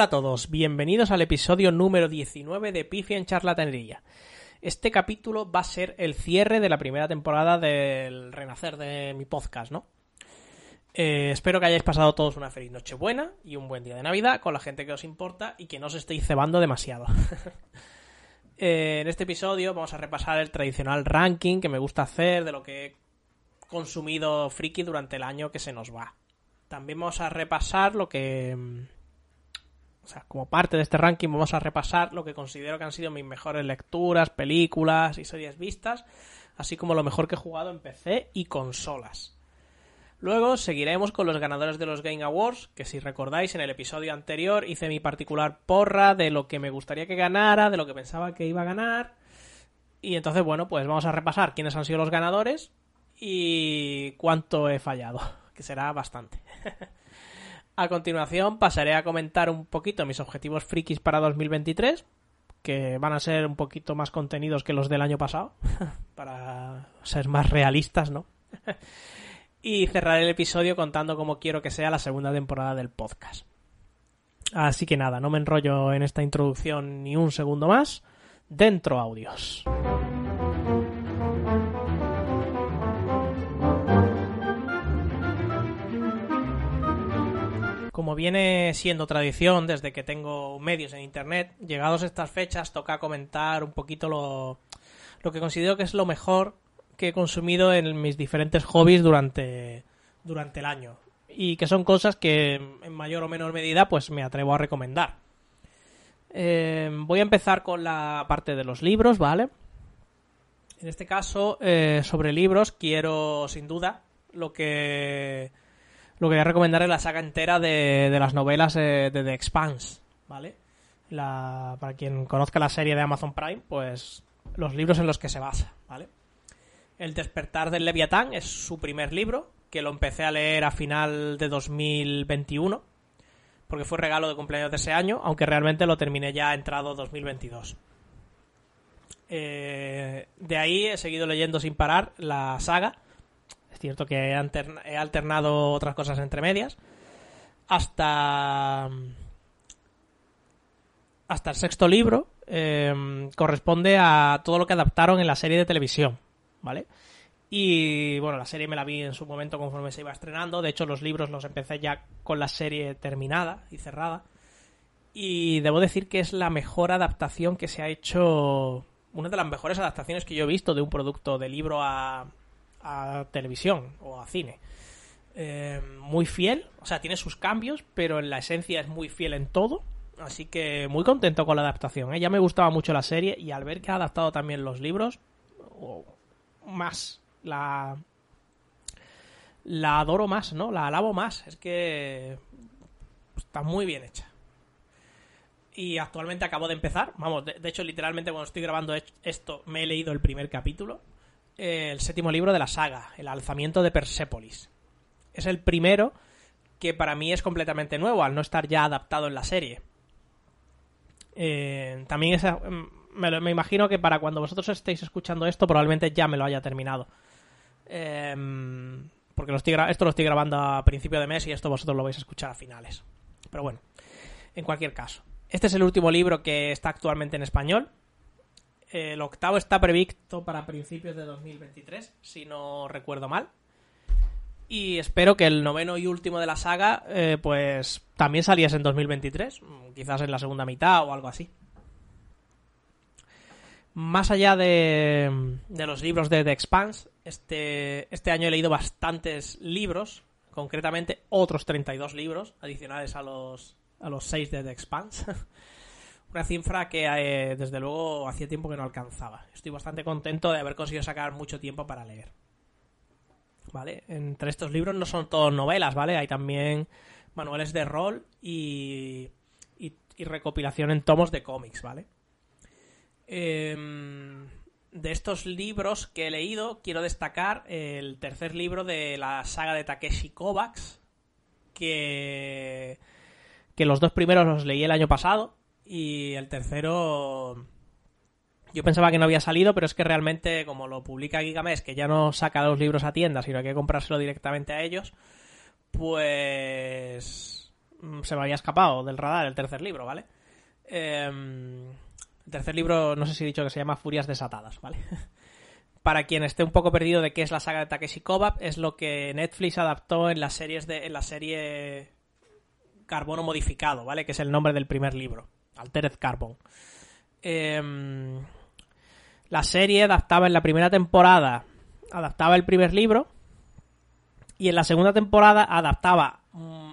Hola a todos, bienvenidos al episodio número 19 de Pifia en Charlatanería. Este capítulo va a ser el cierre de la primera temporada del renacer de mi podcast, ¿no? Eh, espero que hayáis pasado todos una feliz noche buena y un buen día de Navidad con la gente que os importa y que no os estéis cebando demasiado. Eh, en este episodio vamos a repasar el tradicional ranking que me gusta hacer de lo que he consumido friki durante el año que se nos va. También vamos a repasar lo que mm, o sea, como parte de este ranking vamos a repasar lo que considero que han sido mis mejores lecturas, películas y series vistas, así como lo mejor que he jugado en PC y consolas. Luego seguiremos con los ganadores de los Game Awards, que si recordáis en el episodio anterior hice mi particular porra de lo que me gustaría que ganara, de lo que pensaba que iba a ganar. Y entonces, bueno, pues vamos a repasar quiénes han sido los ganadores y cuánto he fallado, que será bastante. A continuación pasaré a comentar un poquito mis objetivos frikis para 2023, que van a ser un poquito más contenidos que los del año pasado, para ser más realistas, ¿no? y cerraré el episodio contando cómo quiero que sea la segunda temporada del podcast. Así que nada, no me enrollo en esta introducción ni un segundo más. Dentro audios. Como viene siendo tradición desde que tengo medios en internet, llegados estas fechas toca comentar un poquito lo, lo que considero que es lo mejor que he consumido en mis diferentes hobbies durante, durante el año. Y que son cosas que en mayor o menor medida pues me atrevo a recomendar. Eh, voy a empezar con la parte de los libros, ¿vale? En este caso, eh, sobre libros, quiero sin duda lo que lo que voy a recomendar es la saga entera de, las novelas eh, de The Expanse, ¿vale? La, para quien conozca la serie de Amazon Prime, pues los libros en los que se basa, ¿vale? El despertar del Leviatán es su primer libro, que lo empecé a leer a final de 2021, porque fue regalo de cumpleaños de ese año, aunque realmente lo terminé ya entrado 2022. Eh, de ahí he seguido leyendo sin parar la saga, cierto que he, alterna- he alternado otras cosas entre medias. Hasta. Hasta el sexto libro. eh, corresponde a todo lo que adaptaron en la serie de televisión. ¿Vale? Y bueno, la serie me la vi en su momento conforme se iba estrenando. De hecho, los libros los empecé ya con la serie terminada y cerrada. Y debo decir que es la mejor adaptación que se ha hecho. Una de las mejores adaptaciones que yo he visto de un producto de libro a, a televisión o a cine. Eh, muy fiel, o sea, tiene sus cambios, pero en la esencia es muy fiel en todo. Así que muy contento con la adaptación. ¿eh? Ya me gustaba mucho la serie y al ver que ha adaptado también los libros, más, la, la adoro más, ¿no? La alabo más. Es que está muy bien hecha. Y actualmente acabo de empezar. Vamos, de, hecho, literalmente cuando estoy grabando esto me he leído el primer capítulo el séptimo libro de la saga, El alzamiento de Persépolis. Es el primero que para mí es completamente nuevo, al no estar ya adaptado en la serie. Eh, también mm, me, imagino que para cuando vosotros estéis escuchando esto probablemente ya me lo haya terminado. Eh, porque lo estoy esto lo estoy grabando a principio de mes y esto vosotros lo vais a escuchar a finales. Pero bueno, en cualquier caso. Este es el último libro que está actualmente en español. El octavo está previsto para principios de 2023, si no recuerdo mal. Y espero que el noveno y último de la saga, eh, pues también saliese en 2023, mm, quizás en la segunda mitad o algo así. Más allá de, de los libros de The Expanse, este, este año he leído bastantes libros, concretamente otros 32 libros adicionales a los, a los 6 de The Expanse. Una cifra que eh, desde luego hacía tiempo que no alcanzaba. Estoy bastante contento de haber conseguido sacar mucho tiempo para leer. ¿Vale? Entre estos libros no son todos novelas, ¿vale? Hay también manuales de rol y, y, y recopilación en tomos de cómics, ¿vale? Eh, de estos libros que he leído, quiero destacar el tercer libro de la saga de Takeshi Kovacs, que, que los dos primeros los leí el año pasado y el tercero yo pensaba que no había salido, pero es que realmente como lo publica Gigamesh, que ya no saca los libros a tiendas, sino hay que comprárselo directamente a ellos, pues mm, se me había escapado del radar el tercer libro, ¿vale? Eh, el tercer libro, no sé si he dicho que se llama Furias Desatadas, ¿vale? Para quien esté un poco perdido de qué es la saga de Takeshi Kovac, es lo que Netflix adaptó en las series de, en la serie Carbono Modificado, ¿vale? Que es el nombre del primer libro, Altered Carbon. Eh, la serie adaptaba en la primera temporada, adaptaba el primer libro, y en la segunda temporada adaptaba... Mm,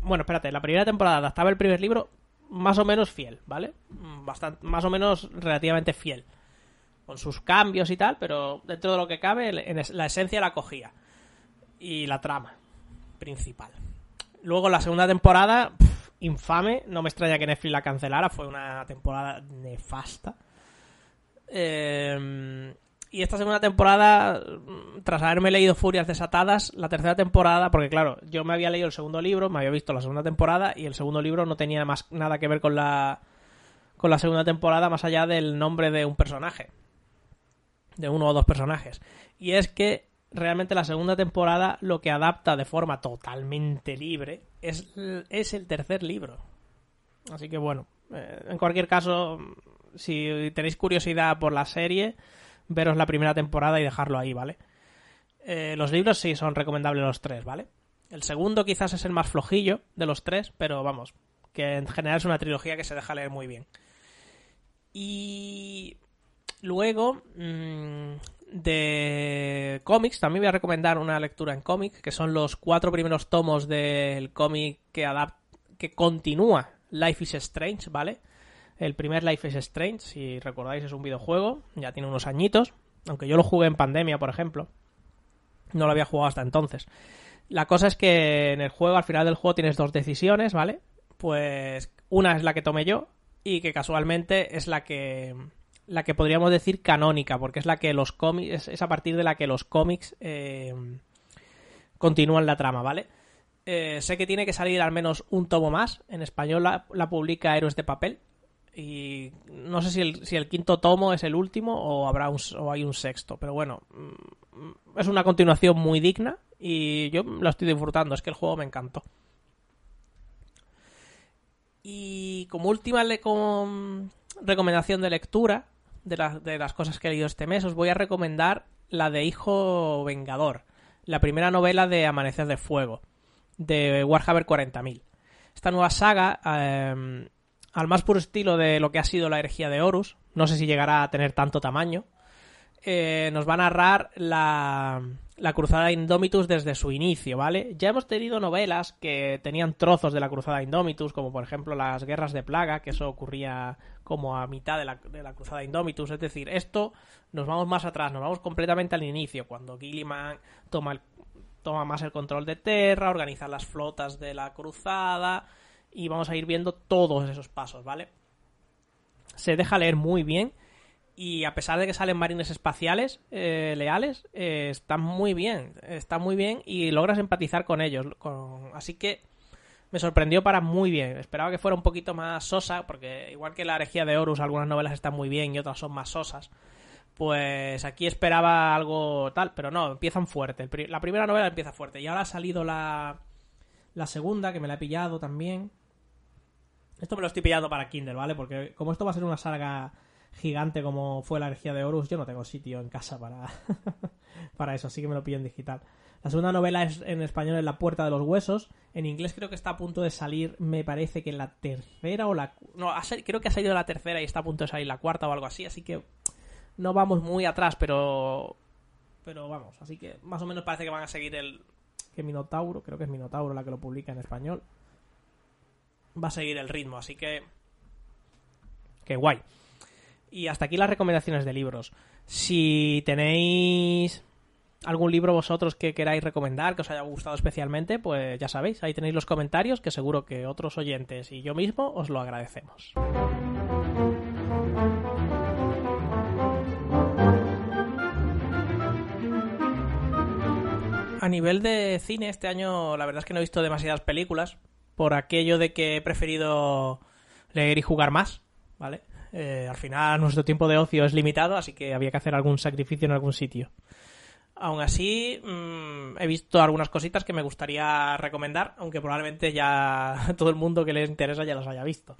bueno, espérate, en la primera temporada adaptaba el primer libro más o menos fiel, ¿vale? Bastante, más o menos relativamente fiel. Con sus cambios y tal, pero dentro de lo que cabe, la esencia la cogía. Y la trama principal. Luego la segunda temporada, infame, no me extraña que Netflix la cancelara, fue una temporada nefasta. Eh, y esta segunda temporada, tras haberme leído Furias Desatadas, la tercera temporada, porque claro, yo me había leído el segundo libro, me había visto la segunda temporada y el segundo libro no tenía más nada que ver con la con la segunda temporada más allá del nombre de un personaje, de uno o dos personajes. Y es que realmente la segunda temporada lo que adapta de forma totalmente libre es, es el tercer libro. Así que bueno, eh, en cualquier caso, si tenéis curiosidad por la serie, veros la primera temporada y dejarlo ahí, ¿vale? Eh, los libros sí son recomendables los tres, ¿vale? El segundo quizás es el más flojillo de los tres, pero vamos, que en general es una trilogía que se deja leer muy bien. Y luego, mmm, de cómics, también voy a recomendar una lectura en cómic, que son los cuatro primeros tomos del cómic que, que continúa Life is Strange, ¿vale? El primer Life is Strange, si recordáis, es un videojuego, ya tiene unos añitos, aunque yo lo jugué en pandemia, por ejemplo. No lo había jugado hasta entonces. La cosa es que en el juego, al final del juego, tienes dos decisiones, ¿vale? Pues una es la que tomé yo y que casualmente es la que la que podríamos decir canónica, porque es la que los cómics es a partir de la que los cómics eh, continúan la trama, ¿vale? Eh, sé que tiene que salir al menos un tomo más. En español la, la publica Héroes de Papel, y no sé si el, si el quinto tomo es el último o habrá un, o hay un sexto, pero bueno, mm, es una continuación muy digna y yo lo estoy disfrutando, es que el juego me encantó. Y como última le como recomendación de lectura de, de las cosas que he leído este mes, os voy a recomendar la de Hijo Vengador, la primera novela de Amanecer de Fuego, de Warhammer 40.000. Esta nueva saga eh, al más puro estilo de lo que ha sido la herejía de Horus. No sé si llegará a tener tanto tamaño. Eh, nos va a narrar la, la cruzada Indomitus desde su inicio, ¿vale? Ya hemos tenido novelas que tenían trozos de la cruzada Indomitus, como por ejemplo las guerras de plaga, que eso ocurría como a mitad de la, de la cruzada Indomitus. Es decir, esto nos vamos más atrás, nos vamos completamente al inicio, cuando Gilliman toma, el, toma más el control de Terra, organiza las flotas de la cruzada y vamos a ir viendo todos esos pasos, ¿vale? Se deja leer muy bien y a pesar de que salen marines espaciales eh, leales, eh, están muy bien, está muy bien y logras empatizar con ellos. Con... Así que me sorprendió para muy bien. Esperaba que fuera un poquito más sosa, porque igual que la herejía de Horus, algunas novelas están muy bien y otras son más sosas. Pues aquí esperaba algo tal, pero no, empiezan fuerte. La primera novela empieza fuerte y ahora ha salido la, la segunda, que me la he pillado también. Esto me lo estoy pillando para Kindle, ¿vale? Porque como esto va a ser una saga gigante como fue la energía de Horus, yo no tengo sitio en casa para, para eso, así que me lo pillo en digital. La segunda novela es en español en La Puerta de los Huesos. En inglés creo que está a punto de salir, me parece que la tercera o la... No, creo que ha salido la tercera y está a punto de salir la cuarta o algo así, así que no vamos muy atrás, pero pero vamos, así que más o menos parece que van a seguir el que Minotauro, creo que es Minotauro la que lo publica en español. Va a seguir el ritmo, así que qué guay. Y hasta aquí las recomendaciones de libros. Si tenéis algún libro vosotros que queráis recomendar, que os haya gustado especialmente, pues ya sabéis, ahí tenéis los comentarios, que seguro que otros oyentes y yo mismo os lo agradecemos. A nivel de cine, este año la verdad es que no he visto demasiadas películas, por aquello de que he preferido leer y jugar más, ¿vale? Eh, al final nuestro tiempo de ocio es limitado, así que había que hacer algún sacrificio en algún sitio. Aún así, mm, he visto algunas cositas que me gustaría recomendar, aunque probablemente ya todo el mundo que le interesa ya las haya visto.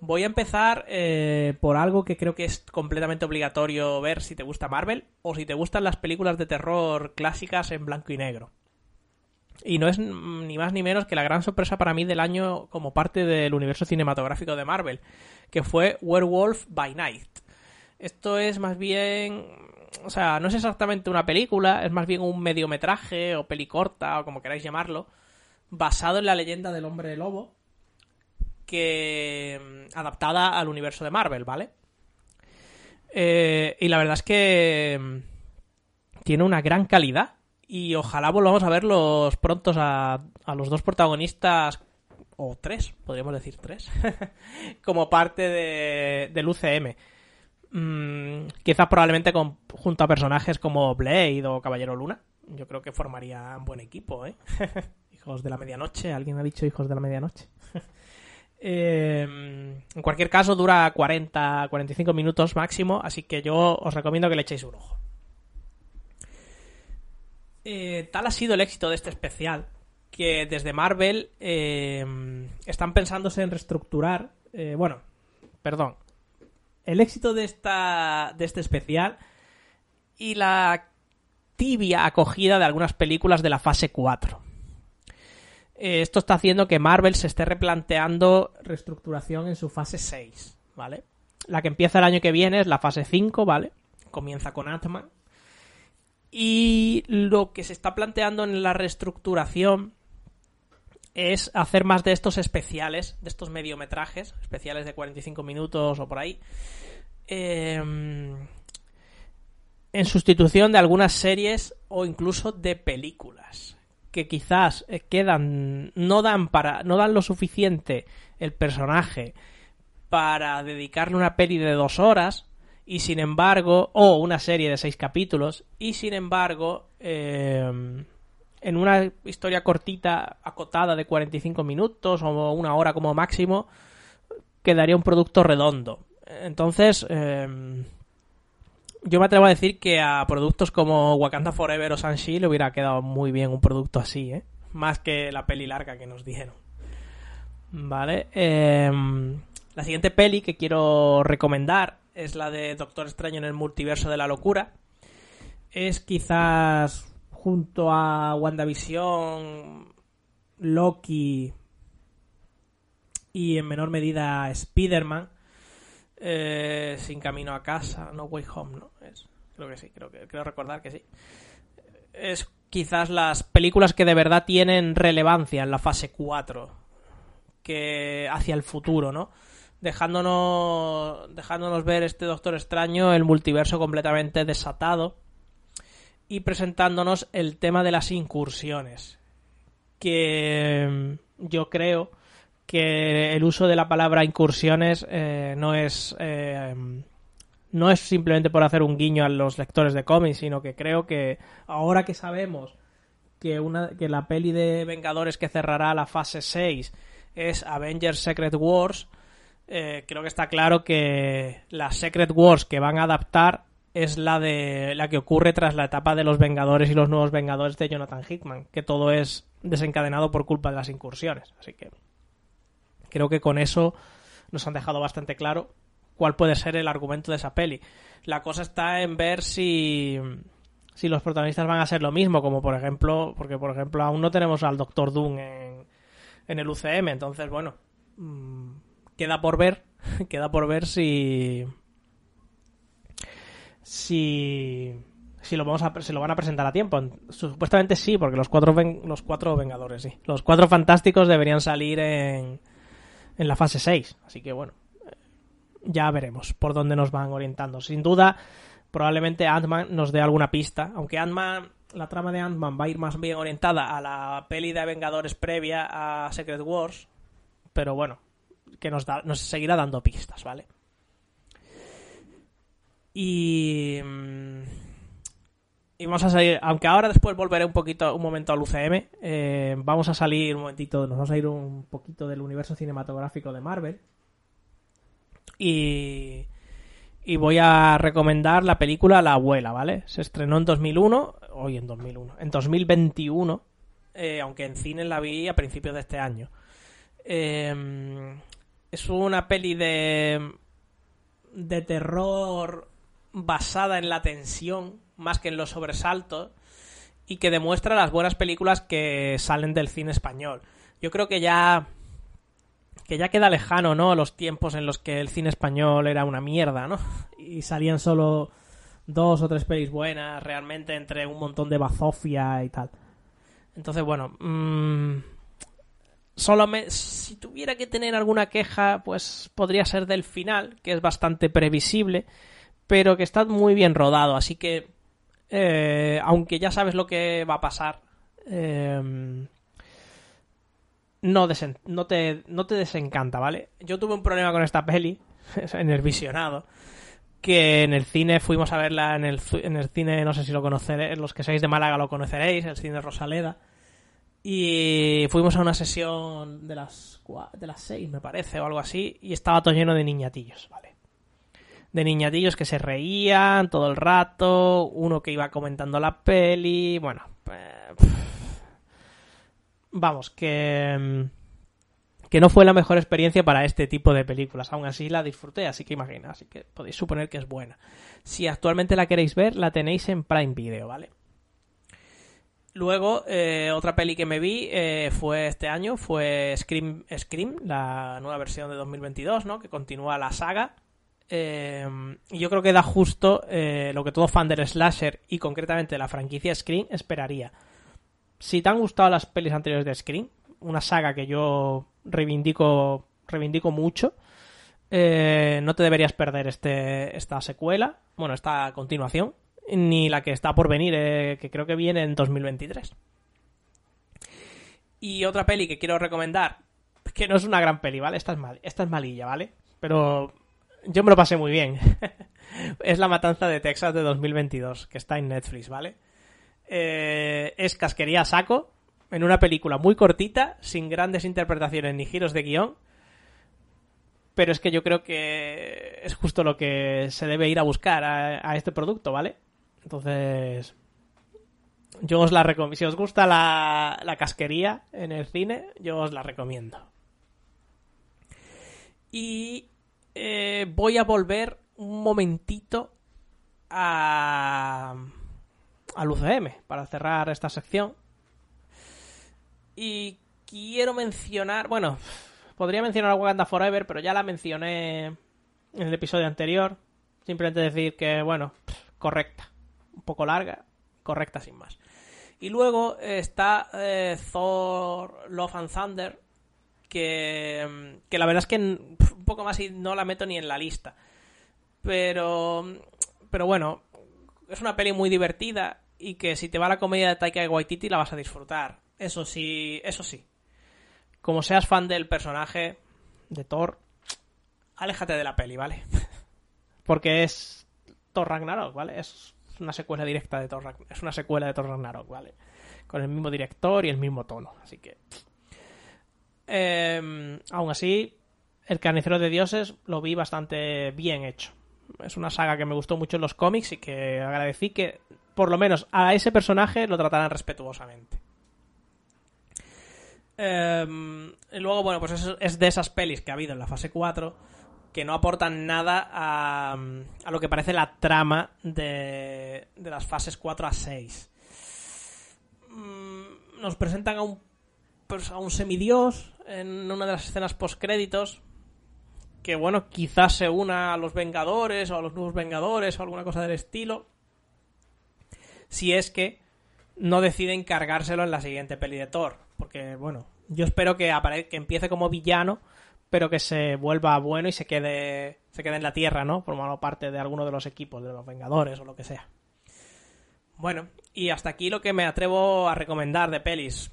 Voy a empezar eh, por algo que creo que es completamente obligatorio ver si te gusta Marvel o si te gustan las películas de terror clásicas en blanco y negro. Y no es ni más ni menos que la gran sorpresa para mí del año como parte del universo cinematográfico de Marvel, que fue Werewolf by Night. Esto es más bien o sea, no es exactamente una película, es más bien un mediometraje o pelicorta o como queráis llamarlo, basado en la leyenda del hombre lobo, que mm, adaptada al universo de Marvel, ¿vale? Eh, y la verdad es que mm, tiene una gran calidad y ojalá volvamos a verlos prontos a, los dos protagonistas o tres, podríamos decir tres, como parte de, del UCM. Mm, quizás probablemente con, junto a personajes como Blade o Caballero Luna. Yo creo que formaría un buen equipo, ¿eh? hijos de la medianoche. ¿Alguien ha dicho hijos de la medianoche? Eh, en cualquier caso, dura 40-45 minutos máximo, así que yo os recomiendo que le echéis un ojo. Eh, tal ha sido el éxito de este especial que desde Marvel eh, están pensándose en reestructurar. bueno, perdón, el éxito de, esta, de este especial y la tibia acogida de algunas películas de la fase 4. Eh, esto está haciendo que Marvel se esté replanteando reestructuración en su fase 6, ¿vale? La que empieza el año que viene es la fase 5, ¿vale? Comienza con Ant-Man. Y lo que se está planteando en la reestructuración es hacer más de estos especiales, de estos mediometrajes, especiales de 45 minutos o por ahí, em, en sustitución de algunas series o incluso de películas que quizás eh, quedan no dan para no dan lo suficiente el personaje para dedicarle una peli de dos horas y sin embargo o una serie de seis capítulos y sin embargo eh, en una historia cortita, acotada de 45 minutos o una hora como máximo, quedaría un producto redondo. Entonces, em, yo me atrevo a decir que a productos como Wakanda Forever o Shang-Chi le hubiera quedado muy bien un producto así, ¿eh? Más que la peli larga que nos dieron. Vale. Em, la siguiente peli que quiero recomendar es la de Doctor Extraño en el multiverso de la locura. Es quizás junto a WandaVision, Loki y en menor medida Spider-Man, eh, Sin Camino a Casa, No Way Home, ¿no? Es, creo que sí, creo que recordar que sí. Es quizás las películas que de verdad tienen relevancia en la fase 4, que hacia el futuro, ¿no? Dejándonos, dejándonos ver este Doctor Extraño, el multiverso completamente desatado y presentándonos el tema de las incursiones. Que mm, yo creo que el uso de la palabra incursiones eh, no es eh, no es simplemente por hacer un guiño a los lectores de cómics, sino que creo que ahora que sabemos que una que la peli de Vengadores que cerrará la fase 6 es Avengers Secret Wars, eh, creo que está claro que las Secret Wars que van a adaptar es la de la que ocurre tras la etapa de los Vengadores y los nuevos Vengadores de Jonathan Hickman, que todo es desencadenado por culpa de las incursiones. Así que creo que con eso nos han dejado bastante claro cuál puede ser el argumento de esa peli. La cosa está en ver si si los protagonistas van a ser lo mismo, como por ejemplo, porque por ejemplo aún no tenemos al Doctor Doom en, en el UCM, entonces bueno, mm, queda por ver, queda por ver si si, si, lo, vamos a, lo van a presentar a tiempo. Supuestamente sí, porque los cuatro, los cuatro Vengadores, sí. Los cuatro fantásticos deberían salir en, en la fase 6. Así que bueno, ya veremos por dónde nos van orientando. Sin duda, probablemente Ant-Man nos dé alguna pista, aunque Ant-Man, la trama de Ant-Man va a ir más bien orientada a la peli de Vengadores previa a Secret Wars, pero bueno, que nos, da, nos seguirá dando pistas, ¿vale? Y... Mm, y vamos a salir, aunque ahora después volveré un poquito, un momento al UCM, eh, vamos a salir un momentito, nos vamos a ir un poquito del universo cinematográfico de Marvel. Y, y voy a recomendar la película La abuela, ¿vale? Se estrenó en 2001, hoy en 2001, en 2021, eh, aunque en cine la vi a principios de este año. Em, es una peli de de terror basada en la tensión más que en los sobresaltos y que demuestra las buenas películas que salen del cine español. Yo creo que ya que ya queda lejano, ¿no? Los tiempos en los que el cine español era una mierda, ¿no? Y salían solo dos o tres pelis buenas, realmente, entre un montón de bazofia y tal. Entonces, bueno, mmm, solo me, si tuviera que tener alguna queja, pues podría ser del final, que es bastante previsible, pero que está muy bien rodado, así que, eh, aunque ya sabes lo que va a pasar, eh, no, no, te, no te desencanta, ¿vale? Yo tuve un problema con esta peli, en el visionado, que en el cine fuimos a verla en el, en el cine, no sé si lo conoceréis, los que seáis de Málaga lo conoceréis, el cine Rosaleda. Y fuimos a una sesión de las, de las seis, me parece, o algo así, y estaba todo lleno de niñatillos, ¿vale? De niñatillos que se reían todo el rato, uno que iba comentando la peli, bueno, vamos, que, mm, que no fue la mejor experiencia para este tipo de películas. Aún así la disfruté, así que imagina, así que podéis suponer que es buena. Si actualmente la queréis ver, la tenéis en Prime Video, ¿vale? Luego, eh, otra peli que me vi eh, fue este año, fue Scream, Scream, la nueva versión de 2022, ¿no? Que continúa la saga. Eh, y yo creo que da justo lo que todo fan del slasher y concretamente la franquicia Scream esperaría si te han gustado las pelis anteriores de Scream, una saga que yo reivindico, reivindico mucho, eh, no te deberías perder este, esta secuela, bueno, esta continuación, ni la que está por venir, eh, que creo que viene en 2023. Y otra peli que quiero recomendar, que no es una gran peli, ¿vale? Esta es, mal, esta es malilla, ¿vale? Pero yo me lo pasé muy bien. es La Matanza de Texas de 2022, que está en Netflix, ¿vale? Eh, es casquería saco, en una película muy cortita, sin grandes interpretaciones ni giros de guion. Pero es que yo creo que es justo lo que se debe ir a buscar a, este producto, ¿vale? Entonces, yo os la recomiendo. Si os gusta la, la casquería en el cine, yo os la recomiendo. Y eh, voy a volver un momentito a al UCM para cerrar esta sección. Y quiero mencionar, bueno, podría mencionar a Wakanda Forever, pero ya la mencioné en el episodio anterior. Simplemente decir que, bueno, correcta. Un poco larga, correcta sin más. Y luego está eh, Thor Love and Thunder, que, que la verdad es que un poco más y no la meto ni en la lista. Pero, pero bueno, es una peli muy divertida y que si te va la comedia de Taika Waititi la vas a disfrutar. Eso sí, eso sí. Como seas fan del personaje de Thor, aléjate de la peli, ¿vale? Porque es Thor Ragnarok, ¿vale? Es una secuela directa de Thor. Es una secuela de Thor Ragnarok, ¿vale? Con el mismo director y el mismo tono. Así que... Eh, aún así, El Carnicero de Dioses lo vi bastante bien hecho. Es una saga que me gustó mucho en los cómics y que agradecí que por lo menos a ese personaje lo trataran respetuosamente. Em, luego, bueno, pues es, de esas pelis que ha habido en la fase 4 que no aportan nada a, a lo que parece la trama de, de las fases 4 a 6. Mm, nos presentan a un, a un semidios en una de las escenas post-créditos que bueno, quizás se una a los Vengadores o a los nuevos Vengadores o alguna cosa del estilo. Si es que no deciden cargárselo en la siguiente peli de Thor. Porque, bueno, yo espero que, que empiece como villano, pero que se vuelva bueno y se quede, se quede en la Tierra, ¿no? Formando parte de alguno de los equipos, de los Vengadores o lo que sea. Bueno, y hasta aquí lo que me atrevo a recomendar de pelis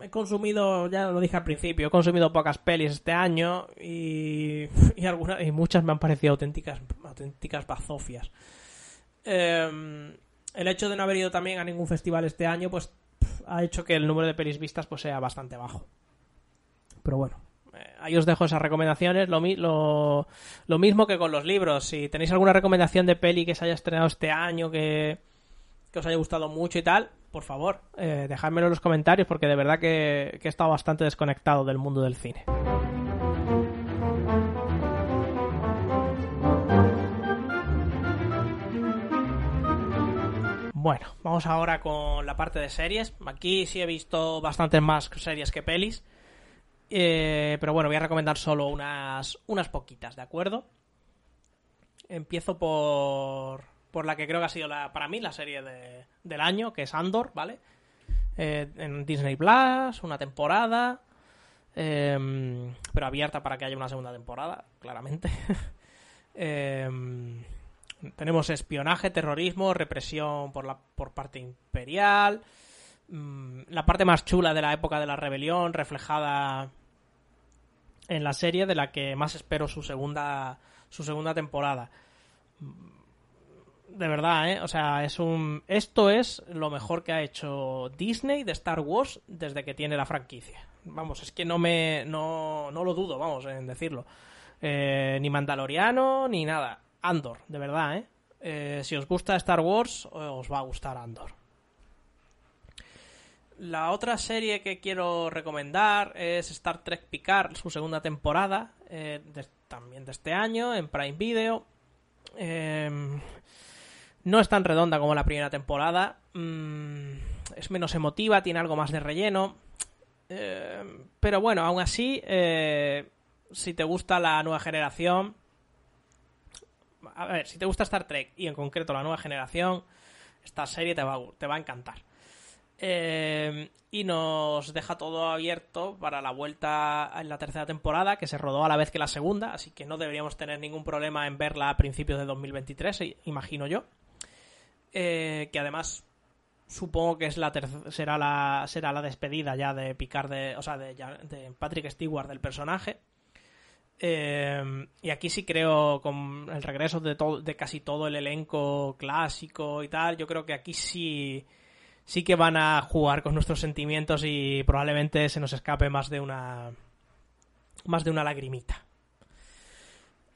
he consumido, ya lo dije al principio, he consumido pocas pelis este año y, y, algunas, y muchas me han parecido auténticas, auténticas bazofias. Em, el hecho de no haber ido también a ningún festival este año, pues ha hecho que el número de pelis vistas pues sea bastante bajo. Pero bueno, ahí os dejo esas recomendaciones. Lo, lo, lo, mismo que con los libros. Si tenéis alguna recomendación de peli que se haya estrenado este año, que, os haya gustado mucho y tal, por favor, eh, dejádmelo en los comentarios porque de verdad que, que he estado bastante desconectado del mundo del cine. Bueno, vamos ahora con la parte de series. Aquí sí he visto bastantes más series que pelis. Eh, pero bueno, voy a recomendar solo unas, unas poquitas, ¿de acuerdo? Empiezo por, por la que creo que ha sido la, para mí la serie del año, que es Andor, ¿vale? Eh, en Disney Plus, una temporada, em, pero abierta para que haya una segunda temporada, claramente. Em, tenemos espionaje, terrorismo, represión por, la, por parte imperial, mm, la parte más chula de la época de la rebelión reflejada en la serie de la que más espero su segunda su segunda temporada de verdad, ¿eh? O sea, es un... Esto es lo mejor que ha hecho Disney de Star Wars desde que tiene la franquicia. Vamos, es que no me... No, no lo dudo, vamos, en decirlo. Eh, ni Mandaloriano, ni nada. Andor, de verdad, ¿eh? ¿eh? Si os gusta Star Wars, os va a gustar Andor. La otra serie que quiero recomendar es Star Trek Picard, su segunda temporada, eh, también de este año, en Prime Video. Eh, no es tan redonda como la primera temporada. Mm, es menos emotiva, tiene algo más de relleno. Eh, pero bueno, aún así, eh, si te gusta la nueva generación... A ver, si te gusta Star Trek y en concreto la nueva generación, esta serie te va a encantar. Eh, y nos deja todo abierto para la vuelta en la tercera temporada, que se rodó a la vez que la segunda, así que no deberíamos tener ningún problema en verla a principios de 2023, imagino yo. Eh, que además supongo que es la será la será la despedida ya de Picard de, o sea, de, de Patrick Stewart del personaje. Eh, y aquí sí creo con el regreso de, todo, de casi todo el elenco clásico y tal, yo creo que aquí sí sí que van a jugar con nuestros sentimientos y probablemente se nos escape más de una más de una lagrimita.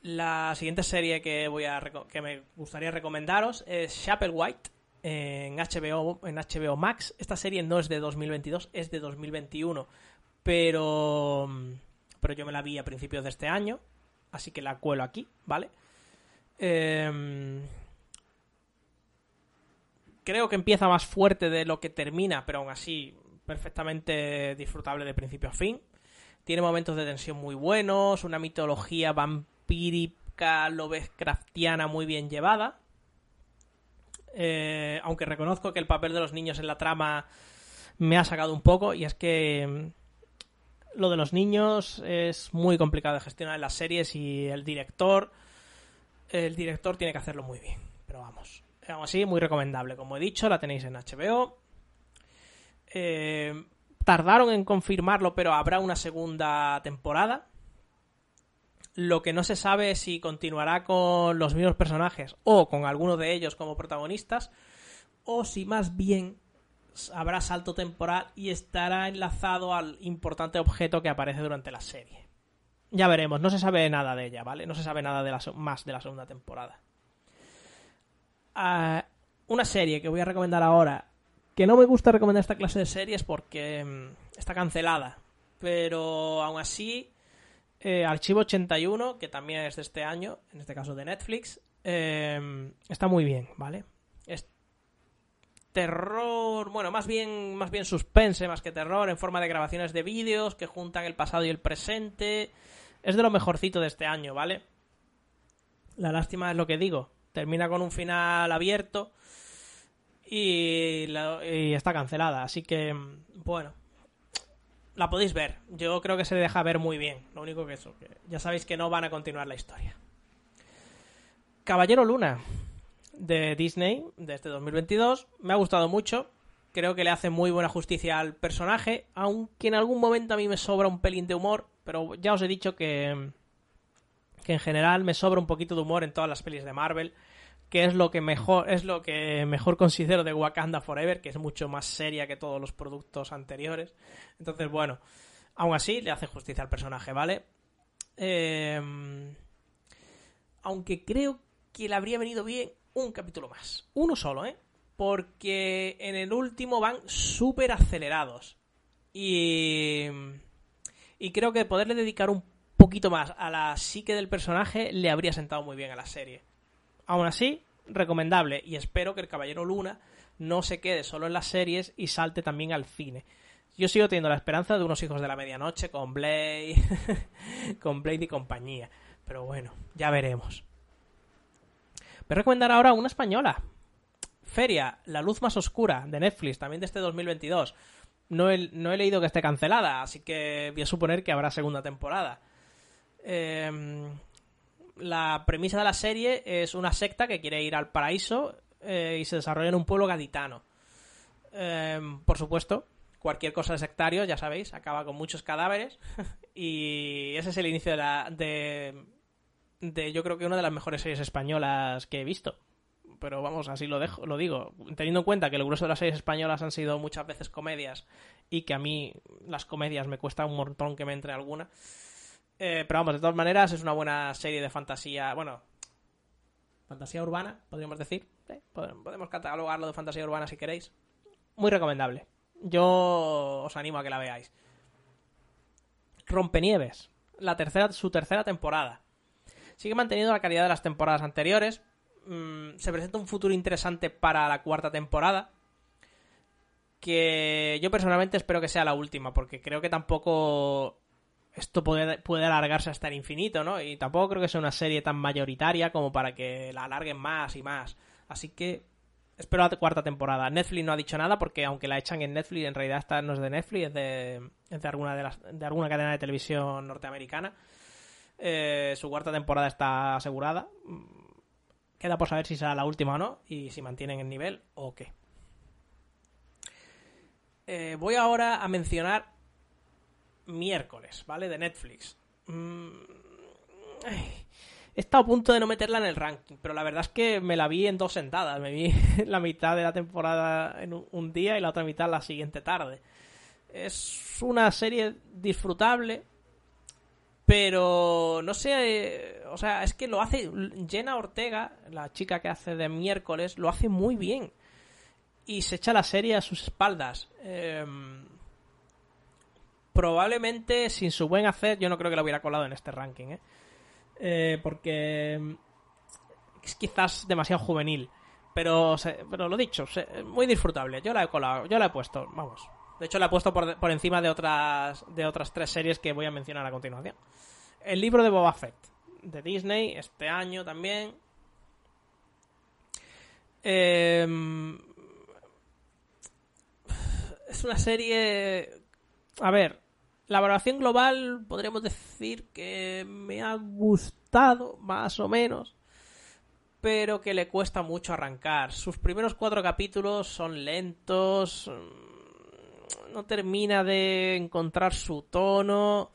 La siguiente serie que voy a que me gustaría recomendaros es Chapel White en HBO en HBO Max. Esta serie no es de 2022, es de 2021, pero pero yo me la vi a principios de este año, así que la cuelo aquí, ¿vale? Em, creo que empieza más fuerte de lo que termina, pero aún así perfectamente disfrutable de principio a fin. Tiene momentos de tensión muy buenos, una mitología vampírica Lovecraftiana muy bien llevada. Eh, aunque reconozco que el papel de los niños en la trama me ha sacado un poco y es que mm, lo de los niños es muy complicado de gestionar en las series y el director el director tiene que hacerlo muy bien pero vamos aún así muy recomendable como he dicho la tenéis en HBO eh, tardaron en confirmarlo pero habrá una segunda temporada lo que no se sabe es si continuará con los mismos personajes o con alguno de ellos como protagonistas, o si más bien habrá salto temporal y estará enlazado al importante objeto que aparece durante la serie. Ya veremos, no se sabe nada de ella, ¿vale? No se sabe nada de más de la segunda temporada. Una serie que voy a recomendar ahora, que no me gusta recomendar esta clase de series porque mm, está cancelada, pero aún así eh, Archivo 81, que también es de este año, en este caso de Netflix, eh, está muy bien, ¿vale? Es terror, bueno, más bien, más bien suspense más que terror, en forma de grabaciones de vídeos que juntan el pasado y el presente. Es de lo mejorcito de este año, ¿vale? La lástima es lo que digo. Termina con un final abierto y, está cancelada. Así que, bueno, la podéis ver. Yo creo que se deja ver muy bien. Lo único que eso, que ya sabéis que no van a continuar la historia. Caballero Luna de Disney de este 2022 me ha gustado mucho. Creo que le hace muy buena justicia al personaje, aunque en algún momento a mí me sobra un pelín de humor, pero ya os he dicho que que en general me sobra un poquito de humor en todas las pelis de Marvel que es lo que mejor es lo que mejor considero de Wakanda Forever, que es mucho más seria que todos los productos anteriores. Entonces, bueno, aún así le hace justicia al personaje, ¿vale? Em, aunque creo que le habría venido bien un capítulo más. Uno solo, ¿eh? Porque en el último van súper acelerados. Y... Y creo que poderle dedicar un poquito más a la psique del personaje le habría sentado muy bien a la serie. Aún así, recomendable y espero que el Caballero Luna no se quede solo en las series y salte también al cine. Yo sigo teniendo la esperanza de unos hijos de la medianoche con Blade, con Blade y compañía. Pero bueno, ya veremos. Voy a recomendar ahora una española. Feria, La Luz Más Oscura, de Netflix, también de este 2022. No no he leído que esté cancelada, así que voy a suponer que habrá segunda temporada. Eh, la premisa de la serie es una secta que quiere ir al paraíso eh, y se desarrolla en un pueblo gaditano. Eh, por supuesto, cualquier cosa de sectario, ya sabéis, acaba con muchos cadáveres. y ese es el inicio de la. De, de, yo creo que una de las mejores series españolas que he visto. Pero vamos, así lo dejo, lo digo. Teniendo en cuenta que el grueso de las series españolas han sido muchas veces comedias y que a mí las comedias me cuesta un montón que me entre alguna. Eh, pero vamos, de todas maneras, es una buena serie de fantasía. Bueno, fantasía urbana, podríamos decir. podemos catalogarlo de fantasía urbana si queréis. Muy recomendable. Yo os animo a que la veáis. Rompenieves, la tercera, su tercera temporada. Sigue manteniendo la calidad de las temporadas anteriores. Mm, se presenta un futuro interesante para la cuarta temporada. Que yo personalmente espero que sea la última, porque creo que tampoco esto puede, puede alargarse hasta el infinito, ¿no? Y tampoco creo que sea una serie tan mayoritaria como para que la alarguen más y más. Así que espero la cuarta temporada. Netflix no ha dicho nada porque aunque la echan en Netflix, en realidad esta no es de Netflix, es de, de, alguna, de, las, de alguna cadena de televisión norteamericana. Eh, su cuarta temporada está asegurada. Queda por saber si será la última o no y si mantienen el nivel o qué. Eh, voy ahora a mencionar miércoles, ¿vale? De Netflix. Mm, he estado a punto de no meterla en el ranking, pero la verdad es que me la vi en dos sentadas. Me vi la mitad de la temporada en un día y la otra mitad la siguiente tarde. Es una serie disfrutable, pero no sé, o sea, es que lo hace Jenna Ortega, la chica que hace de miércoles, lo hace muy bien. Y se echa la serie a sus espaldas. Eh, probablemente sin su buen hacer yo no creo que lo hubiera colado en este ranking, ¿eh? Eh, porque es quizás demasiado juvenil. Pero, pero lo dicho, muy disfrutable. Yo la he colado, yo la he puesto, vamos. De hecho, la he puesto por, por, encima de otras, de otras tres series que voy a mencionar a continuación. El libro de Boba Fett, de Disney, este año también. Eh, es una serie... A ver, la valoración global podríamos decir que me ha gustado, más o menos, pero que le cuesta mucho arrancar. Sus primeros cuatro capítulos son lentos, mm, no termina de encontrar su tono.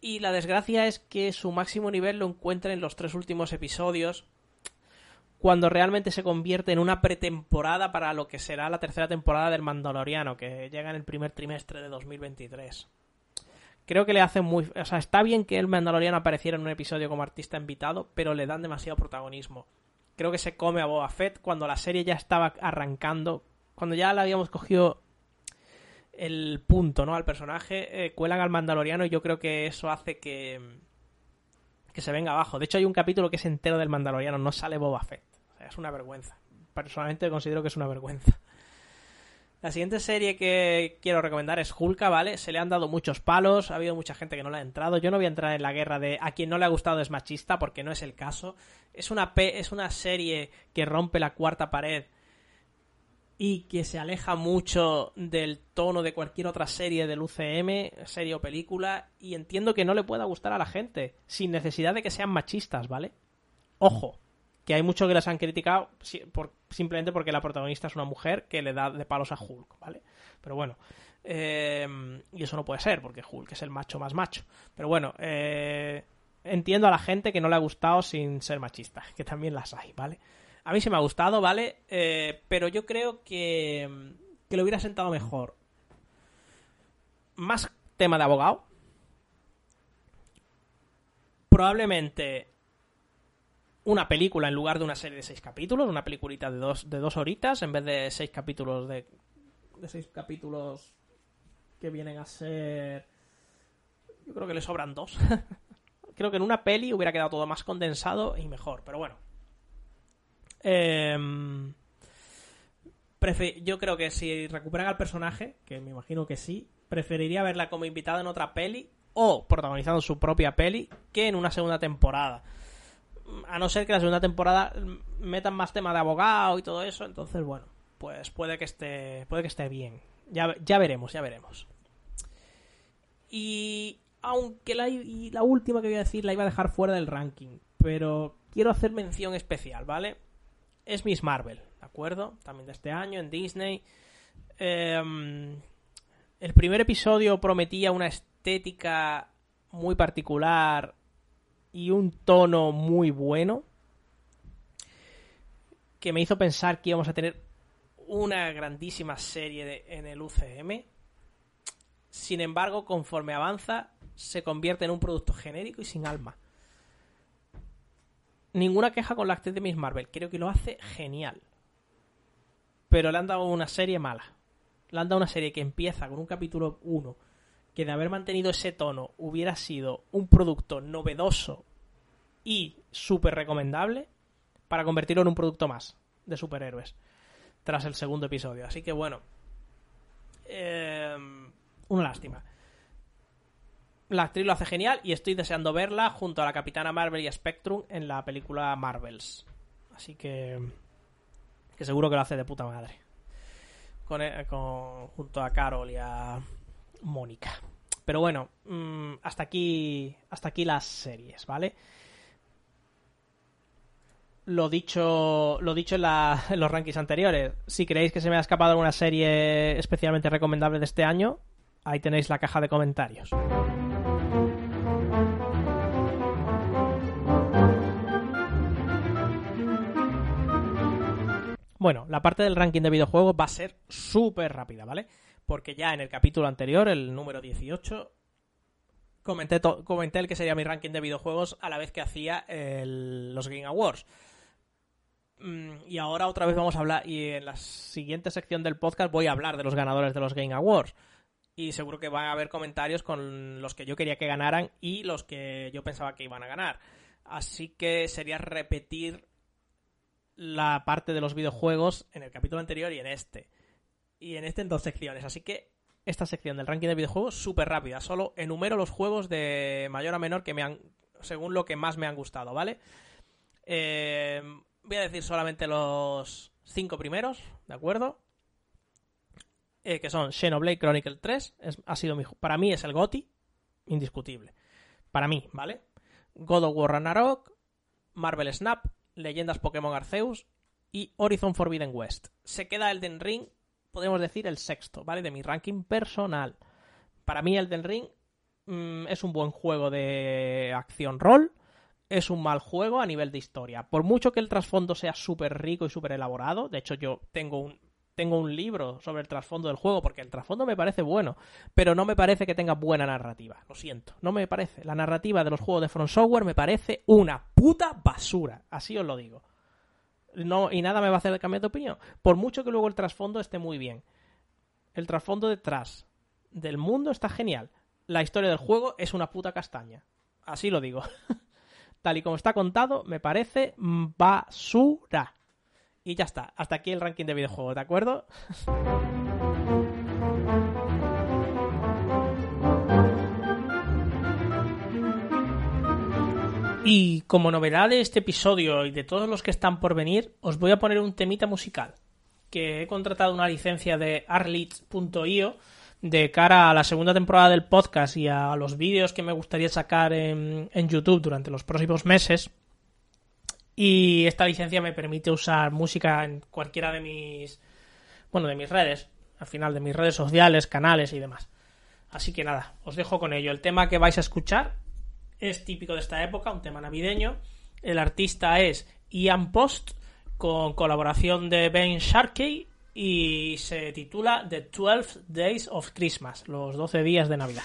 Y la desgracia es que su máximo nivel lo encuentra en los tres últimos episodios, cuando realmente se convierte en una pretemporada para lo que será la tercera temporada del Mandaloriano, que llega en el primer trimestre de 2023. Creo que le hace muy... O sea, está bien que el Mandaloriano apareciera en un episodio como artista invitado, pero le dan demasiado protagonismo. Creo que se come a Boba Fett cuando la serie ya estaba arrancando, cuando ya le habíamos cogido el punto, ¿no? Al personaje, eh, cuelan al Mandaloriano y yo creo que eso hace que que se venga abajo. De hecho, hay un capítulo que es entero del Mandaloriano, no sale Boba Fett es una vergüenza. Personalmente considero que es una vergüenza. La siguiente serie que quiero recomendar es Hulka, ¿vale? Se le han dado muchos palos, ha habido mucha gente que no le ha entrado. Yo no voy a entrar en la guerra de a quien no le ha gustado es machista, porque no es el caso. Es una, es una serie que rompe la cuarta pared y que se aleja mucho del tono de cualquier otra serie del UCM, serie o película, y entiendo que no le pueda gustar a la gente, sin necesidad de que sean machistas, ¿vale? Ojo, que hay muchos que las han criticado simplemente porque la protagonista es una mujer que le da de palos a Hulk, ¿vale? Pero bueno, eh, y eso no puede ser porque Hulk es el macho más macho. Pero bueno, eh, entiendo a la gente que no le ha gustado sin ser machista, que también las hay, ¿vale? A mí sí me ha gustado, ¿vale? Eh, pero yo creo que, que le hubiera sentado mejor. Más tema de abogado. Probablemente una película en lugar de una serie de seis capítulos, una peliculita de dos, de dos horitas, en vez de seis capítulos de, de seis capítulos que vienen a ser... Yo creo que le sobran dos. creo que en una peli hubiera quedado todo más condensado y mejor, pero bueno. Em, yo creo que si recuperan al personaje, que me imagino que sí, preferiría verla como invitada en otra peli o protagonizando su propia peli que en una segunda temporada a no ser que la segunda temporada metan más tema de abogado y todo eso, entonces bueno, pues puede que esté, puede que esté bien. Ya, ya veremos, ya veremos. Y aunque la, y la última que voy a decir la iba a dejar fuera del ranking, pero quiero hacer mención especial, ¿vale? Es Miss Marvel, ¿de acuerdo? También de este año en Disney. Em, el primer episodio prometía una estética muy particular y un tono muy bueno que me hizo pensar que íbamos a tener una grandísima serie en el UCM. Sin embargo, conforme avanza, se convierte en un producto genérico y sin alma. Ninguna queja con la actriz de Miss Marvel, creo que lo hace genial. Pero le han dado una serie mala. Le han dado una serie que empieza con un capítulo 1 que de haber mantenido ese tono hubiera sido un producto novedoso y súper recomendable para convertirlo en un producto más de superhéroes tras el segundo episodio. Así que bueno, eh, una lástima. La actriz lo hace genial y estoy deseando verla junto a la Capitana Marvel y Spectrum en la película Marvels. Así que, que seguro que lo hace de puta madre. Eh, con, junto a Carol y a Mónica. Pero bueno, mm, hasta aquí, hasta aquí las series, ¿vale? Lo dicho, lo dicho en, en los rankings anteriores. Si creéis que se me ha escapado alguna serie especialmente recomendable de este año, ahí tenéis la caja de comentarios. Bueno, la parte del ranking de videojuegos va a ser súper rápida, ¿vale? Porque ya en el capítulo anterior, el número 18, comenté, el que sería mi ranking de videojuegos a la vez que hacía los Game Awards. Mm, y ahora otra vez vamos a hablar, y en la siguiente sección del podcast voy a hablar de los ganadores de los Game Awards. Y seguro que van a haber comentarios con los que yo quería que ganaran y los que yo pensaba que iban a ganar. Así que sería repetir la parte de los videojuegos en el capítulo anterior y en este y en este en dos secciones. Así que esta sección del ranking de videojuegos súper rápida. Solo enumero los juegos de mayor a menor que me han, según lo que más me han gustado, ¿vale? Eh, voy a decir solamente los cinco primeros, ¿de acuerdo? Eh, que son Xenoblade Chronicle 3, ha sido mi, para mí es el GOTI, indiscutible. Para mí, ¿vale? God of War Ragnarok, Marvel Snap, Leyendas Pokémon Arceus y Horizon Forbidden West. Se queda Elden Ring podemos decir el sexto, ¿vale? De mi ranking personal. Para mí el del Ring mm, es un buen juego de acción-rol, es un mal juego a nivel de historia. Por mucho que el trasfondo sea súper rico y súper elaborado, de hecho yo tengo un, tengo un libro sobre el trasfondo del juego, porque el trasfondo me parece bueno, pero no me parece que tenga buena narrativa. Lo siento, no me parece. La narrativa de los juegos de Front Software me parece una puta basura. Así os lo digo no, y nada me va a hacer cambiar de opinión. Por mucho que luego el trasfondo esté muy bien. El trasfondo detrás del mundo está genial. La historia del juego es una puta castaña. Así lo digo. Tal y como está contado, me parece basura. Y ya está. Hasta aquí el ranking de videojuegos, ¿de acuerdo? Y como novedad de este episodio y de todos los que están por venir, os voy a poner un temita musical. Que he contratado una licencia de arlit.io de cara a la segunda temporada del podcast y a los vídeos que me gustaría sacar en, en YouTube durante los próximos meses. Y esta licencia me permite usar música en cualquiera de mis. Bueno, de mis redes. Al final, de mis redes sociales, canales y demás. Así que nada, os dejo con ello. El tema que vais a escuchar es típico de esta época, un tema navideño. El artista es Ian Post, con colaboración de Ben Sharkey, y se titula The 12 Days of Christmas, los 12 días de Navidad.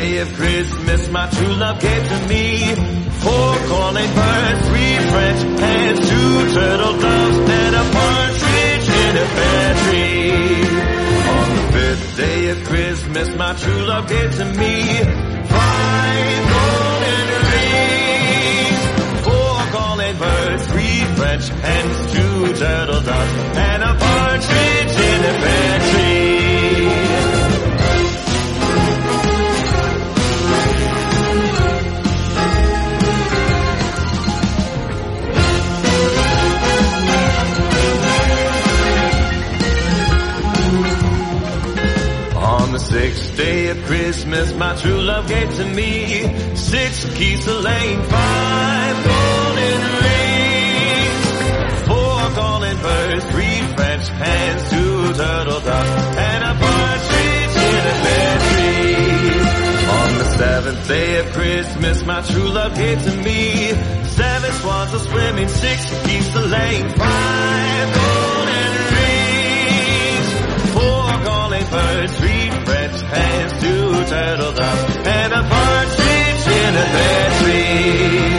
day of Christmas, my true love gave to me four calling birds, three French hens, two turtle doves, and a partridge in a pear tree. On the fifth day of Christmas, my true love gave to me five golden rings, four calling birds, three French hens, two turtle doves, and a partridge in a pear tree. The sixth day of Christmas, my true love gave to me six keys to lane, five golden rings, four golden birds, three French hens, two turtle doves, and a partridge in a pear tree. On the seventh day of Christmas, my true love gave to me seven swans are swimming, six geese to lane, five golden rings, four golden birds, three Hens, two turtle doves, and a partridge in a pear tree.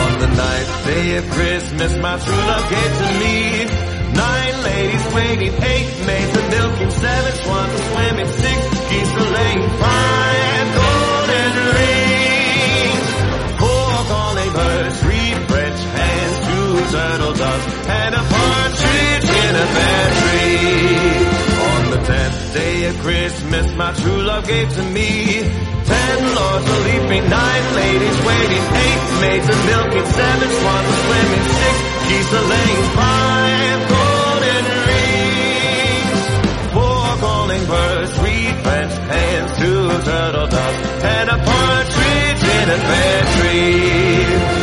On the ninth day of Christmas, my true love gave to me nine ladies waiting, eight maids a milking, seven swans a swimming, six geese a laying, five golden rings, four golden birds, three French hens, two turtle doves, and a partridge in a pear tree. The tenth day of Christmas, my true love gave to me ten lords a leaping, nine ladies waiting, eight maids a milking, seven swans a swimming, six geese a laying, five golden rings, four calling birds, three French hens, two turtle doves, and a partridge in a pear tree.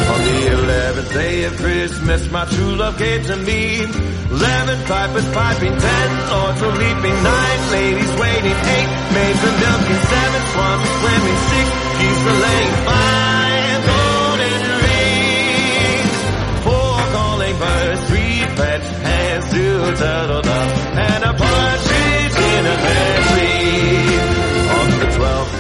The day of Christmas, my true love gave to me. Eleven pipers piping, ten lords a leaping, nine ladies waiting, eight maids a milking, seven swans swimming, six geese a laying, five golden rings, four calling birds, three French hens, two turtle doves, and a partridge in a pear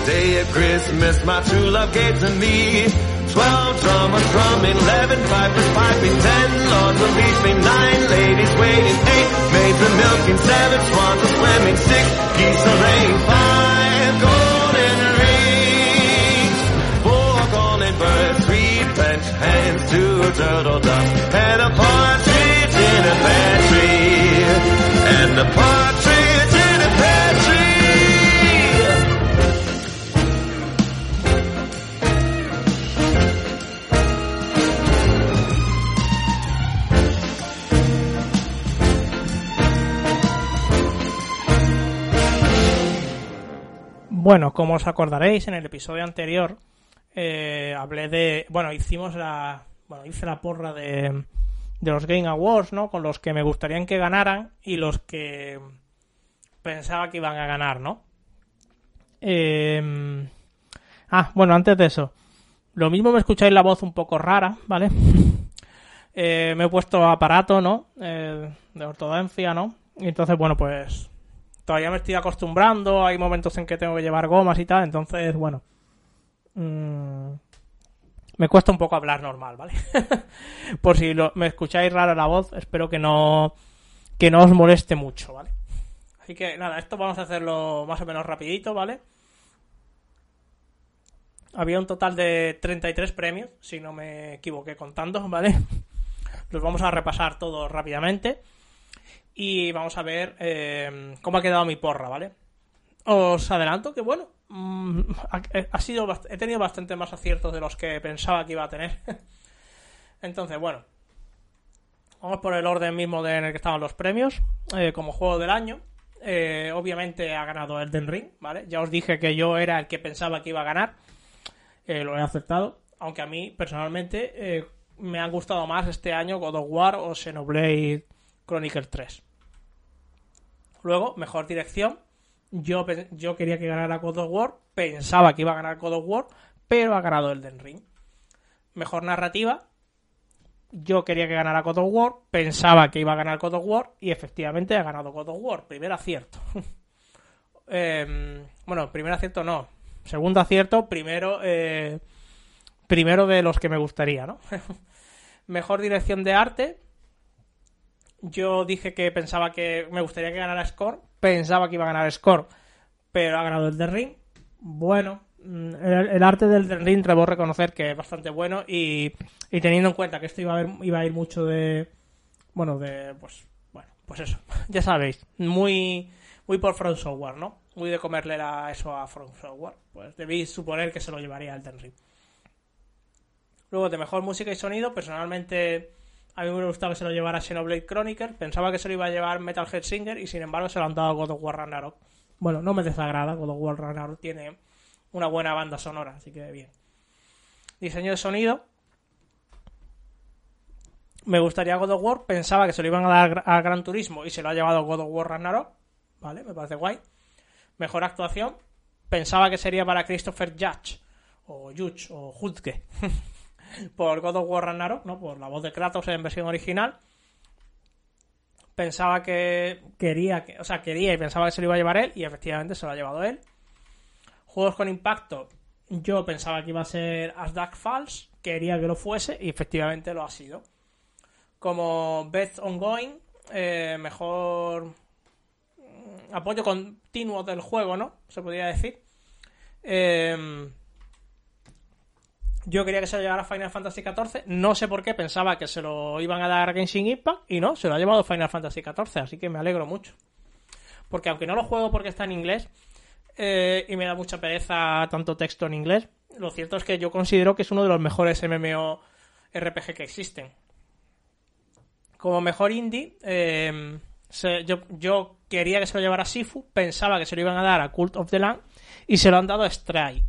day of Christmas, my true love gave to me. Twelve drummers drumming, eleven pipers piping, ten lords a leaping, nine ladies waiting, eight maids a milking, seven swans a swimming, six geese a laying, five golden rings, four golden birds, three French hens, two turtle doves, and a partridge in a pear tree, and a partridge Bueno, como os acordaréis, en el episodio anterior eh, hablé de. Bueno, hicimos la. Bueno, hice la porra de, de los Game Awards, ¿no? Con los que me gustarían que ganaran y los que pensaba que iban a ganar, ¿no? Eh, ah, bueno, antes de eso. Lo mismo me escucháis la voz un poco rara, ¿vale? Eh, me he puesto aparato, ¿no? Eh, de ortodoncia, ¿no? Y entonces, bueno, pues todavía me estoy acostumbrando, hay momentos en que tengo que llevar gomas y tal, entonces, bueno. mm, me cuesta un poco hablar normal, ¿vale? Por si me escucháis rara la voz, espero que no que no os moleste mucho, ¿vale? Así que nada, esto vamos a hacerlo más o menos rapidito, ¿vale? Había un total de 33 premios, si no me equivoqué contando, ¿vale? Los vamos a repasar todos rápidamente y vamos a ver eh, cómo ha quedado mi porra, ¿vale? Os adelanto que, bueno, mm, ha, ha sido he tenido bastante más aciertos de los que pensaba que iba a tener. Entonces, bueno, vamos por el orden mismo de, en el que estaban los premios. Eh, como juego del año, eh, obviamente ha ganado Elden Ring, ¿vale? Ya os dije que yo era el que pensaba que iba a ganar. Eh, lo he aceptado. Aunque a mí, personalmente, eh, me han gustado más este año God of War o Xenoblade Chronicle 3. Luego, mejor dirección. Yo, yo quería que ganara God of War, pensaba que iba a ganar God of War, pero ha ganado Elden Ring. Mejor narrativa. Yo quería que ganara God of War, pensaba que iba a ganar God of War y efectivamente ha ganado God of War. Primer acierto. Em, bueno, primer acierto no. Segundo acierto, primero, eh, primero de los que me gustaría, ¿no? Mejor dirección de arte. Yo dije que pensaba que me gustaría que ganara Score. Pensaba que iba a ganar Score, pero ha ganado el The Ring. Bueno, mm, el, arte del The Ring debo reconocer que es bastante bueno y, y teniendo en cuenta que esto iba a, haber- iba a ir mucho de... Bueno, de... Pues, bueno, pues eso. ya sabéis. Muy, muy por From Software, ¿no? Muy de comerle eso a From Software. Pues debéis suponer que se lo llevaría el The Ring. Luego, de mejor música y sonido, personalmente a mí me hubiera gustado que se lo llevara Xenoblade Chronicle. Pensaba que se lo iba a llevar Metal Head Singer y sin embargo se lo han dado God of War Ragnarok. Bueno, no me desagrada, God of War Ragnarok tiene una buena banda sonora, así que bien. Diseño de sonido. Me gustaría God of War, pensaba que se lo iban a dar a Gran Turismo y se lo ha llevado God of War Ragnarok. Vale, me parece guay. Mejor actuación. Pensaba que sería para Christopher Judge o Judge o Hudke por God of War Ragnarok, ¿no? Por la voz de Kratos en versión original. Pensaba que quería, que, o sea, quería y pensaba que se lo iba a llevar él y efectivamente se lo ha llevado él. Juegos con impacto, yo pensaba que iba a ser As Dark Falls, quería que lo fuese y efectivamente lo ha sido. Como Best Ongoing, eh, mejor apoyo continuo del juego, ¿no? Se podría decir. Eh, yo quería que se lo llevara Final Fantasy XIV. No sé por qué pensaba que se lo iban a dar a Genshin Impact. Y no, se lo ha llevado Final Fantasy XIV. Así que me alegro mucho. Porque aunque no lo juego porque está en inglés. eh, y me da mucha pereza tanto texto en inglés. Lo cierto es que yo considero que es uno de los mejores MMO RPG que existen. Como mejor indie. se- yo, quería que se lo llevara Sifu. Pensaba que se lo iban a dar a Cult of the Land. Y se lo han dado a Stray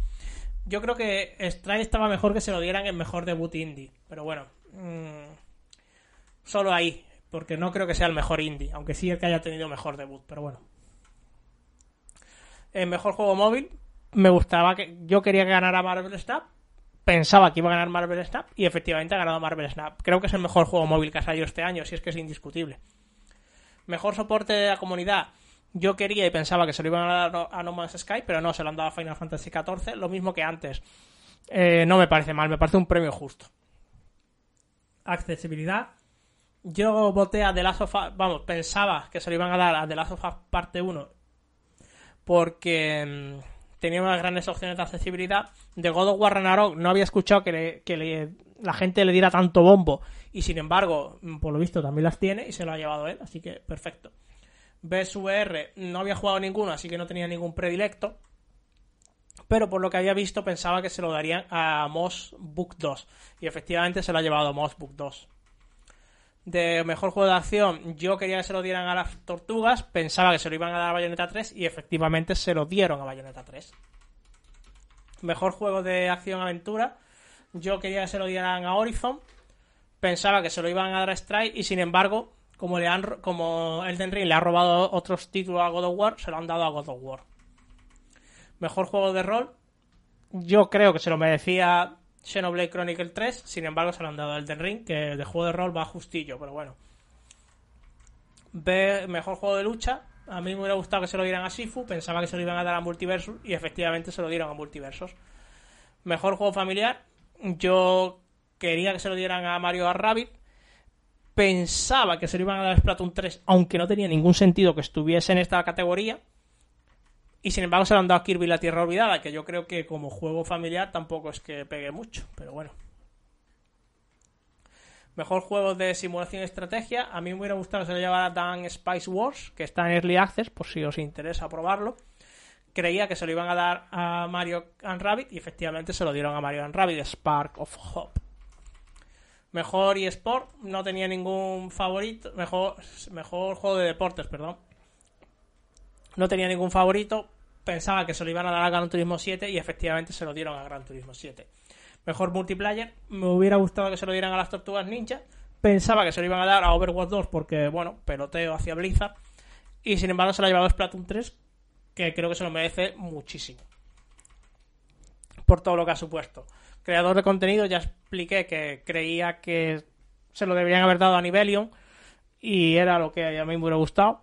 yo creo que Stray estaba mejor que se lo dieran en mejor debut indie. Pero bueno, mm, solo ahí. Porque no creo que sea el mejor indie. Aunque sí el que haya tenido mejor debut. Pero bueno. El mejor juego móvil. Me gustaba que. Yo quería que ganara Marvel Snap. Pensaba que iba a ganar Marvel Snap. Y efectivamente ha ganado Marvel Snap. Creo que es el mejor juego móvil que ha salido este año. Si es que es indiscutible. Mejor soporte de la comunidad. Yo quería y pensaba que se lo iban a dar a No Man's Sky, pero no, se lo han dado a Final Fantasy XIV, lo mismo que antes. Eh, no me parece mal, me parece un premio justo. Accesibilidad. Yo voté a The Last of Us, vamos, pensaba que se lo iban a dar a The Last of Us parte 1 porque mm, tenía unas grandes opciones de accesibilidad. De God of War Ragnarok no había escuchado que, le- que le- la gente le diera tanto bombo y sin embargo, mm, por lo visto también las tiene y se lo ha llevado él, así que perfecto. BSVR no había jugado ninguno, así que no tenía ningún predilecto. Pero por lo que había visto pensaba que se lo darían a Moss Book 2. Y efectivamente se lo ha llevado Moss Book 2. De mejor juego de acción, yo quería que se lo dieran a las tortugas. Pensaba que se lo iban a dar a Bayonetta 3 y efectivamente se lo dieron a Bayonetta 3. Mejor juego de acción-aventura, yo quería que se lo dieran a Horizon. Pensaba que se lo iban a dar a Strike y sin embargo, como le han como Elden Ring le ha robado otros títulos a God of War, se lo han dado a God of War. Mejor juego de rol, yo creo que se lo merecía Xenoblade Chronicle 3, sin embargo se lo han dado a Elden Ring, que de juego de rol va justillo, pero bueno. Mejor juego de lucha, a mí me hubiera gustado que se lo dieran a Sifu, pensaba que se lo iban a dar a Multiversus y efectivamente se lo dieron a Multiversos. Mejor juego familiar, yo quería que se lo dieran a Mario Rabbit, pensaba que se lo iban a dar Splatoon 3, aunque no tenía ningún sentido que estuviese en esta categoría. Y sin embargo se lo han dado a Kirby la Tierra Olvidada, que yo creo que como juego familiar tampoco es que pegue mucho, pero bueno. Mejor juego de simulación y estrategia. A mí me hubiera gustado que se lo llevara Dan Spice Wars, que está en Early Access, por si os interesa probarlo. Creía que se lo iban a dar a Mario and Rabbit y efectivamente se lo dieron a Mario and Rabbit, Spark of Hope. Mejor eSport, no tenía ningún favorito. Mejor, mejor juego de deportes, perdón. No tenía ningún favorito. Pensaba que se lo iban a dar a Gran Turismo 7 y efectivamente se lo dieron a Gran Turismo 7. Mejor multiplayer, me hubiera gustado que se lo dieran a las Tortugas Ninja. Pensaba que se lo iban a dar a Overwatch 2 porque, bueno, peloteo hacia Blizzard. Y sin embargo se lo ha llevado Splatoon 3, que creo que se lo merece muchísimo. Por todo lo que ha supuesto. Creador de contenido, ya expliqué que creía que se lo deberían haber dado a Nivelion. Y era lo que a mí me hubiera gustado.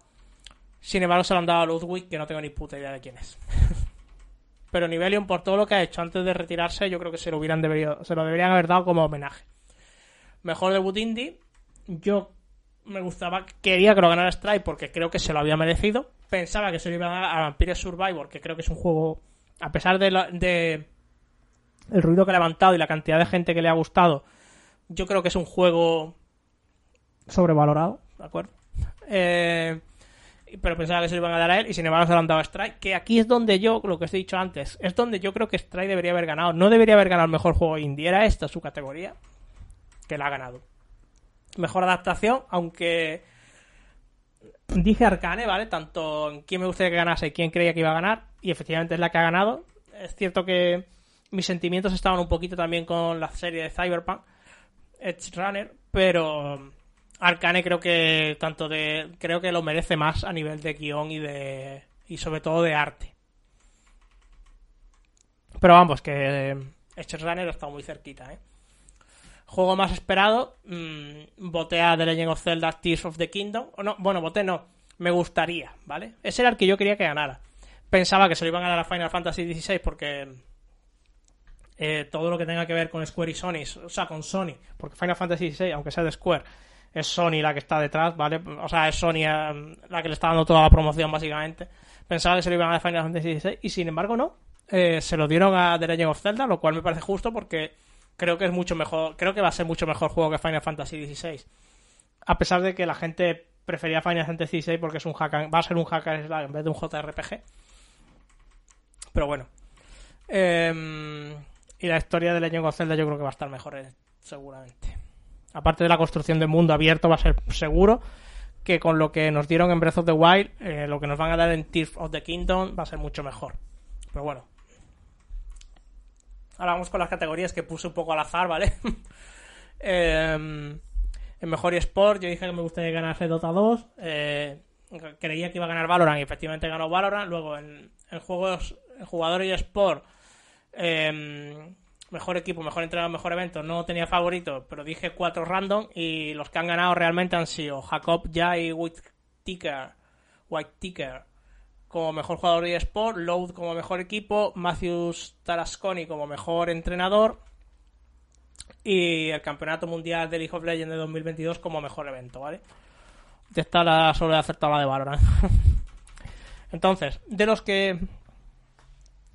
Sin embargo, se lo han dado a Ludwig, que no tengo ni puta idea de quién es. Pero Nivelion, por todo lo que ha hecho antes de retirarse, yo creo que se lo, hubieran debido, se lo deberían haber dado como homenaje. Mejor debut indie. Yo me gustaba, quería que lo ganara Strike porque creo que se lo había merecido. Pensaba que se lo iba a dar a Vampire Survivor, que creo que es un juego, a pesar de, de el ruido que ha levantado y la cantidad de gente que le ha gustado, yo creo que es un juego sobrevalorado, ¿de acuerdo? Eh, pero pensaba que se lo iban a dar a él y sin embargo se lo han dado a Strike. Que aquí es donde yo, lo que os he dicho antes, es donde yo creo que Strike debería haber ganado. No debería haber ganado el mejor juego indie, era esta su categoría, que la ha ganado. Mejor adaptación, aunque dije Arcane, ¿vale? Tanto en quién me gustaría que ganase y quién creía que iba a ganar, y efectivamente es la que ha ganado. Es cierto que mis sentimientos estaban un poquito también con la serie de Cyberpunk, Edge Runner, pero Arcane creo que tanto de creo que lo merece más a nivel de guion y de y sobre todo de arte. Pero vamos que Edge Runner está muy cerquita, ¿eh? Juego más esperado, mmm, The Legend of Zelda Tears of the Kingdom. O no, bueno, voté no, me gustaría, ¿vale? Ese era el que yo quería que ganara. Pensaba que se lo iban a dar a Final Fantasy XVI porque eh, todo lo que tenga que ver con Square y Sony, o sea, con Sony, porque Final Fantasy XVI, aunque sea de Square, es Sony la que está detrás, ¿vale? O sea, es Sony eh, la que le está dando toda la promoción, básicamente. Pensaba que se lo iban a dar Final Fantasy XVI y sin embargo no. Eh, se lo dieron a The Legend of Zelda, lo cual me parece justo porque creo que es mucho mejor, creo que va a ser mucho mejor juego que Final Fantasy XVI. A pesar de que la gente prefería Final Fantasy XVI porque es un hack, va a ser un hacker en vez de un JRPG. Pero bueno. Eh, y la historia de Legend of Zelda yo creo que va a estar mejor, eh, seguramente. Aparte de la construcción de mundo abierto, va a ser seguro que con lo que nos dieron en Breath of the Wild, eh, lo que nos van a dar en Tears of the Kingdom va a ser mucho mejor. Pero bueno. Ahora vamos con las categorías que puse un poco al azar, ¿vale? eh, en Mejor eSport, yo dije que me gustaría ganar Dota 2. Eh, creía que iba a ganar Valorant y efectivamente ganó Valorant. Luego en, juegos, en jugador y Sport eh, mejor equipo, mejor entrenador, mejor evento. No tenía favorito, pero dije cuatro random y los que han ganado realmente han sido Jacob Jai y White Ticker, como mejor jugador de eSport, Load como mejor equipo, Matthews Tarasconi como mejor entrenador y el Campeonato Mundial de League of Legends de 2022 como mejor evento, ¿vale? De esta la solo he acertado la de Valorant. Entonces, de los que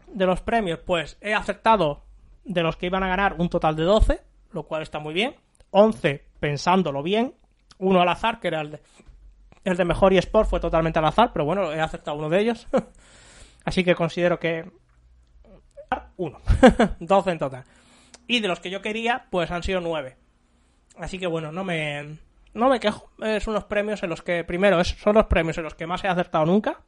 de los premios, pues he aceptado de los que iban a ganar un total de 12, lo cual está muy bien. 11 pensándolo bien. Uno al azar, que era el de, el de mejor y Sport, fue totalmente al azar, pero bueno, he aceptado uno de ellos. Así que considero que. Uno. 12 en total. Y de los que yo quería, pues han sido 9. Así que bueno, no me. No me quejo. Es unos premios en los que, primero, son los premios en los que más he acertado nunca.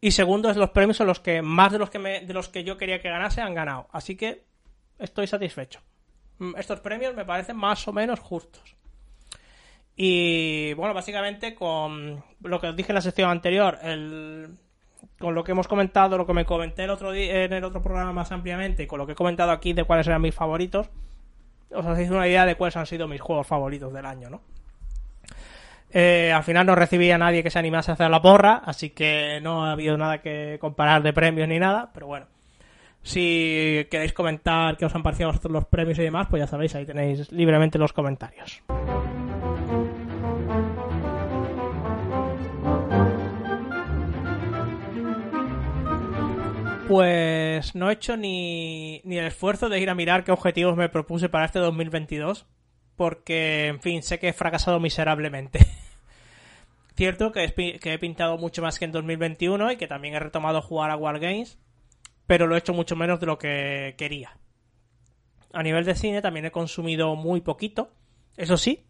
Y segundo, es los premios en los que más de los que, me, de los que yo quería que ganase han ganado. Así que estoy satisfecho. Mm, estos premios me parecen más o menos justos. Y bueno, básicamente con lo que os dije en la sección anterior, el con lo que hemos comentado, lo que me comenté el otro día, en el otro programa más ampliamente, y con lo que he comentado aquí de cuáles eran mis favoritos, os hacéis una idea de cuáles han sido mis juegos favoritos del año, ¿no? Eh, al final no recibí a nadie que se animase a hacer la porra, así que no ha habido nada que comparar de premios ni nada, pero bueno. Si queréis comentar qué os han parecido los premios y demás, pues ya sabéis, ahí tenéis libremente los comentarios. Pues no he hecho ni, ni el esfuerzo de ir a mirar qué objetivos me propuse para este 2022, porque, en fin, sé que he fracasado miserablemente. Cierto que he, pintado mucho más que en 2021 y que también he retomado jugar a Wargames, pero lo he hecho mucho menos de lo que quería. A nivel de cine también he consumido muy poquito, eso sí,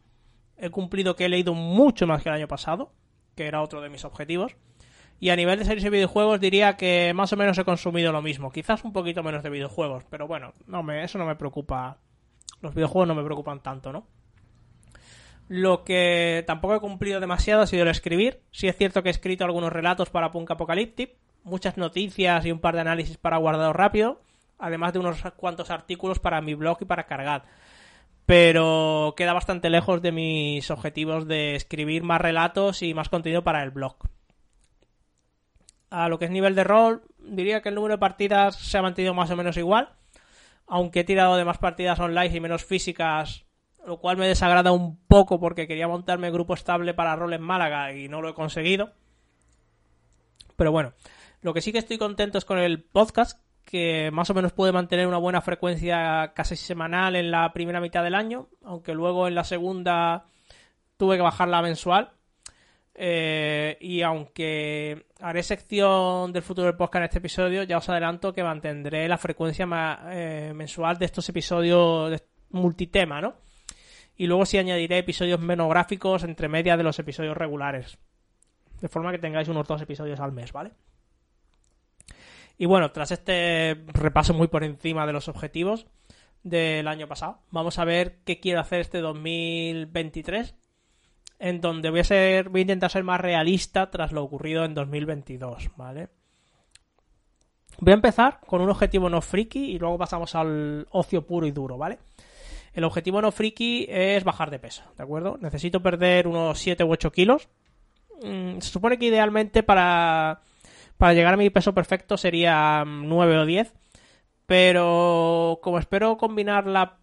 he cumplido que he leído mucho más que el año pasado, que era otro de mis objetivos. Y a nivel de series y videojuegos diría que más o menos he consumido lo mismo. Quizás un poquito menos de videojuegos, pero bueno, no me, eso no me preocupa. Los videojuegos no me preocupan tanto, ¿no? Lo que tampoco he cumplido demasiado ha sido el escribir. Sí es cierto que he escrito algunos relatos para Punk Apocalyptic, muchas noticias y un par de análisis para guardado rápido, además de unos cuantos artículos para mi blog y para cargar. Pero queda bastante lejos de mis objetivos de escribir más relatos y más contenido para el blog a lo que es nivel de rol, diría que el número de partidas se ha mantenido más o menos igual, aunque he tirado de más partidas online y menos físicas, lo cual me desagrada un poco porque quería montarme grupo estable para rol en Málaga y no lo he conseguido. Pero bueno, lo que sí que estoy contento es con el podcast, que más o menos puede mantener una buena frecuencia casi semanal en la primera mitad del año, aunque luego en la segunda tuve que bajarla mensual eh, y aunque haré sección del futuro del podcast en este episodio, ya os adelanto que mantendré la frecuencia eh, mensual de estos episodios multitema, ¿no? Y luego sí añadiré episodios menográficos entre media de los episodios regulares. De forma que tengáis unos dos episodios al mes, ¿vale? Y bueno, tras este repaso muy por encima de los objetivos del año pasado, vamos a ver qué quiero hacer este 2023 en donde voy a ser voy a intentar ser más realista tras lo ocurrido en 2022, ¿vale? Voy a empezar con un objetivo no friki y luego pasamos al ocio puro y duro, ¿vale? El objetivo no friki es bajar de peso, ¿de acuerdo? Necesito perder unos 7 u 8 kilos. Mm, se supone que idealmente para, para llegar a mi peso perfecto sería 9 o 10. Pero como espero combinar la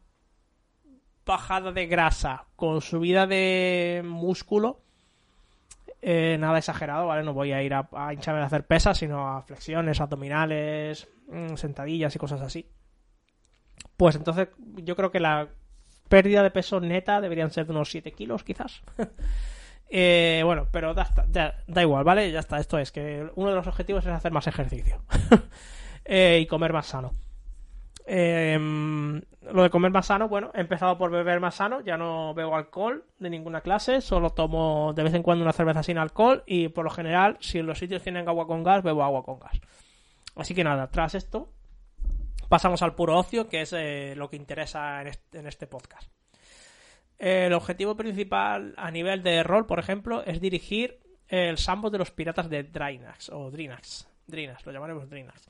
bajada de grasa con subida de músculo, eh, nada exagerado, ¿vale? No voy a ir a, hincharme a hacer pesas, sino a flexiones, abdominales, mm, sentadillas y cosas así. Pues entonces yo creo que la pérdida de peso neta deberían ser de unos 7 kilos, quizás. eh, bueno, pero da, da, igual, ¿vale? Ya está, esto es que uno de los objetivos es hacer más ejercicio eh, y comer más sano. Eh, lo de comer más sano, bueno, he empezado por beber más sano, ya no bebo alcohol de ninguna clase, solo tomo de vez en cuando una cerveza sin alcohol y por lo general, si en los sitios tienen agua con gas, bebo agua con gas. Así que nada, tras esto, pasamos al puro ocio, que es eh, lo que interesa en este, podcast. El objetivo principal a nivel de rol, por ejemplo, es dirigir el sambo de los piratas de Drinax, o Drinax, Drinax, lo llamaremos Drinax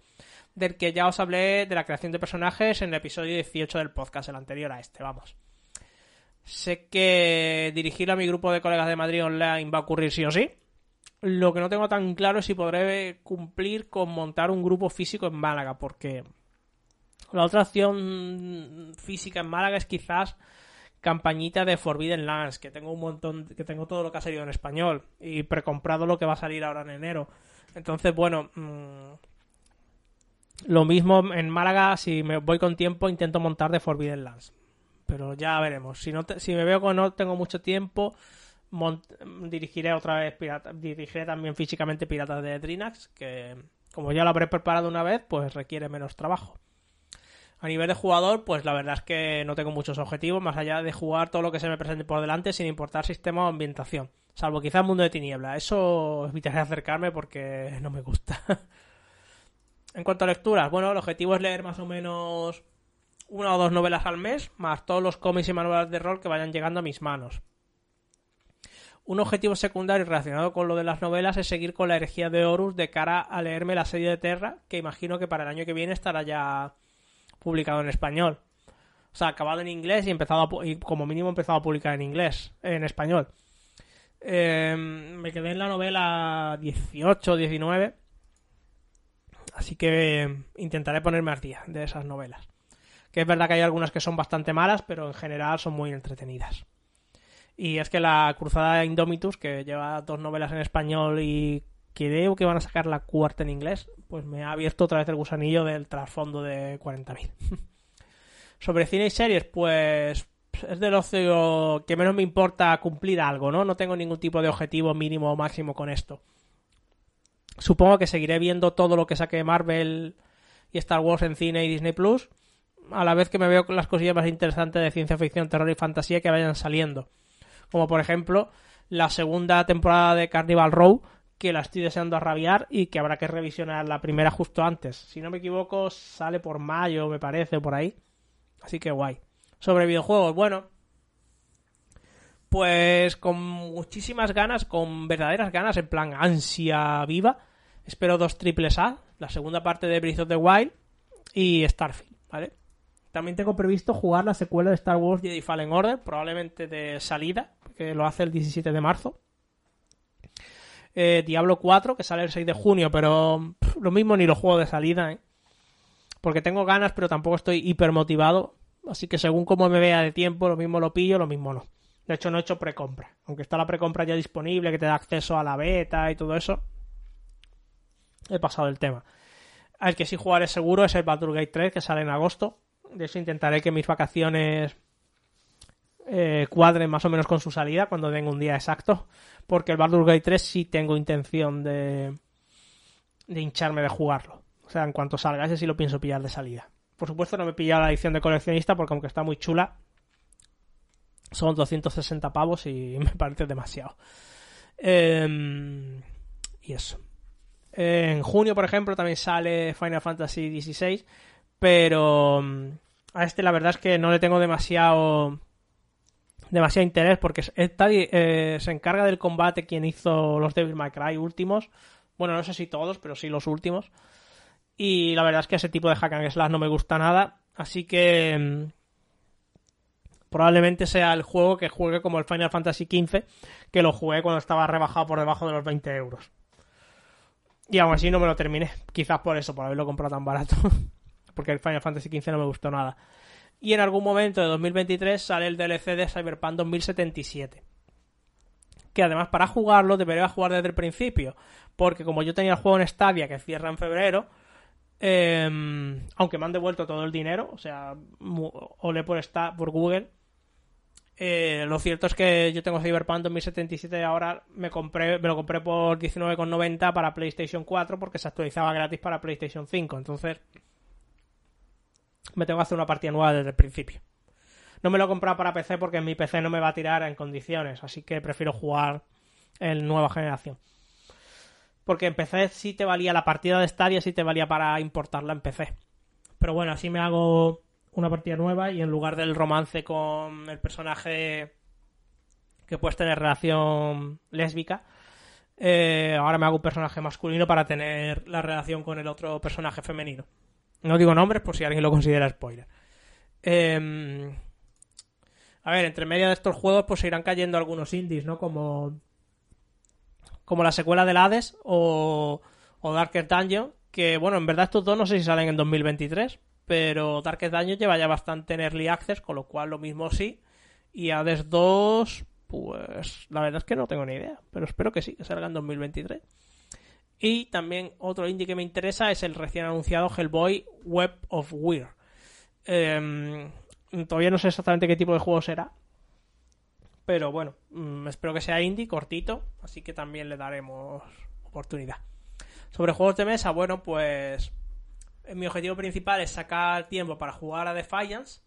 del que ya os hablé de la creación de personajes en el episodio 18 del podcast, el anterior a este, vamos. Sé que dirigir a mi grupo de colegas de Madrid Online va a ocurrir sí o sí. Lo que no tengo tan claro es si podré cumplir con montar un grupo físico en Málaga, porque la otra opción física en Málaga es quizás campañita de Forbidden Lands, que tengo un montón, que tengo todo lo que ha salido en español y precomprado lo que va a salir ahora en enero. Entonces, bueno, mmm, lo mismo en Málaga, si me voy con tiempo, intento montar de Forbidden Lands. Pero ya veremos. Si, no si me veo que no tengo mucho tiempo, dirigiré otra vez dirigiré también físicamente Piratas de Drinax, que como ya lo habré preparado una vez, pues requiere menos trabajo. A nivel de jugador, pues la verdad es que no tengo muchos objetivos, más allá de jugar todo lo que se me presente por delante sin importar sistema o ambientación. Salvo quizá el mundo de tiniebla. Eso evitaré acercarme porque no me gusta. En cuanto a lecturas, bueno, el objetivo es leer más o menos una o dos novelas al mes, más todos los cómics y manuales de rol que vayan llegando a mis manos. Un objetivo secundario relacionado con lo de las novelas es seguir con la herejía de Horus de cara a leerme la serie de Terra, que imagino que para el año que viene estará ya publicado en español. O sea, acabado en inglés y empezado a, como mínimo empezado a publicar en inglés, en español. Eh, me quedé en la novela 18, 19. Así que intentaré ponerme al día de esas novelas. Que es verdad que hay algunas que son bastante malas, pero en general son muy entretenidas. Y es que la Cruzada de Indomitus, que lleva dos novelas en español y creo que van a sacar la cuarta en inglés, pues me ha abierto otra vez el gusanillo del trasfondo de 40.000. Sobre cine y series, pues es del ocio que menos me importa cumplir algo, ¿no? No tengo ningún tipo de objetivo mínimo o máximo con esto. Supongo que seguiré viendo todo lo que saque Marvel y Star Wars en cine y Disney Plus, a la vez que me veo las cosillas más interesantes de ciencia ficción, terror y fantasía que vayan saliendo como por ejemplo la segunda temporada de Carnival Row, que la estoy deseando a rabiar y que habrá que revisionar la primera justo antes. Si no me equivoco, sale por mayo, me parece, por ahí. Así que guay. Sobre videojuegos, bueno. Pues con muchísimas ganas, con verdaderas ganas, en plan ansia viva. Espero dos triples A, la segunda parte de Breath of the Wild y Starfield, ¿vale? También tengo previsto jugar la secuela de Star Wars Jedi Fallen Order, probablemente de salida, que lo hace el 17 de marzo. Eh, Diablo 4, que sale el 6 de junio, pero lo mismo ni lo juego de salida, ¿eh? Porque tengo ganas, pero tampoco estoy hiper motivado. Así que según como me vea de tiempo, lo mismo lo pillo, lo mismo no. De hecho, no he hecho precompra. Aunque está la precompra ya disponible, que te da acceso a la beta y todo eso. He pasado el tema. Al que sí jugaré seguro es el Baldur's Gate 3, que sale en agosto. De eso intentaré que mis vacaciones eh, cuadren más o menos con su salida cuando tenga un día exacto. Porque el Baldur's Gate 3 sí tengo intención de, de hincharme de jugarlo. O sea, en cuanto salga ese sí lo pienso pillar de salida. Por supuesto no me he pillado la edición de coleccionista porque aunque está muy chula, son 260 pavos y me parece demasiado. Em, y eso. En junio, por ejemplo, también sale Final Fantasy XVI, pero a este la verdad es que no le tengo demasiado demasiado interés porque eh, se encarga del combate quien hizo los Devil May Cry últimos. Bueno, no sé si todos, pero sí los últimos. Y la verdad es que ese tipo de hack and slash no me gusta nada. Así que mm, probablemente sea el juego que juegue como el Final Fantasy XV, que lo jugué cuando estaba rebajado por debajo de los 20 euros. Y aún así no me lo terminé. Quizás por eso, por haberlo comprado tan barato. porque el Final Fantasy XV no me gustó nada. Y en algún momento de 2023 sale el DLC de Cyberpunk 2077. Que además para jugarlo debería jugar desde el principio. Porque como yo tenía el juego en Stadia que cierra en febrero, em, aunque me han devuelto todo el dinero, o sea, olé por, por Google, eh, lo cierto es que yo tengo Cyberpunk 2077 y ahora me compré me lo compré por 19,90 para PlayStation 4 porque se actualizaba gratis para PlayStation 5. Entonces, me tengo que hacer una partida nueva desde el principio. No me lo he comprado para PC porque mi PC no me va a tirar en condiciones, así que prefiero jugar en nueva generación. Porque en PC sí te valía la partida de Stadia, sí te valía para importarla en PC. Pero bueno, así me hago una partida nueva y en lugar del romance con el personaje que puedes tener relación lésbica, eh, ahora me hago un personaje masculino para tener la relación con el otro personaje femenino. No digo nombres por si alguien lo considera spoiler. Em, a ver, entre medio de estos juegos pues se irán cayendo algunos indies, ¿no? Como como la secuela del Hades o, Darkest Dungeon, que bueno, en verdad estos dos no sé si salen en 2023, pero Darkest Dungeon lleva ya bastante en Early Access, con lo cual lo mismo sí. Y Hades 2, pues la verdad es que no tengo ni idea, pero espero que sí, que salga en 2023. Y también otro indie que me interesa es el recién anunciado Hellboy Web of Weird. Em, todavía no sé exactamente qué tipo de juego será. Pero bueno, mm, espero que sea indie, cortito. Así que también le daremos oportunidad. Sobre juegos de mesa, bueno, pues mi objetivo principal es sacar tiempo para jugar a Defiance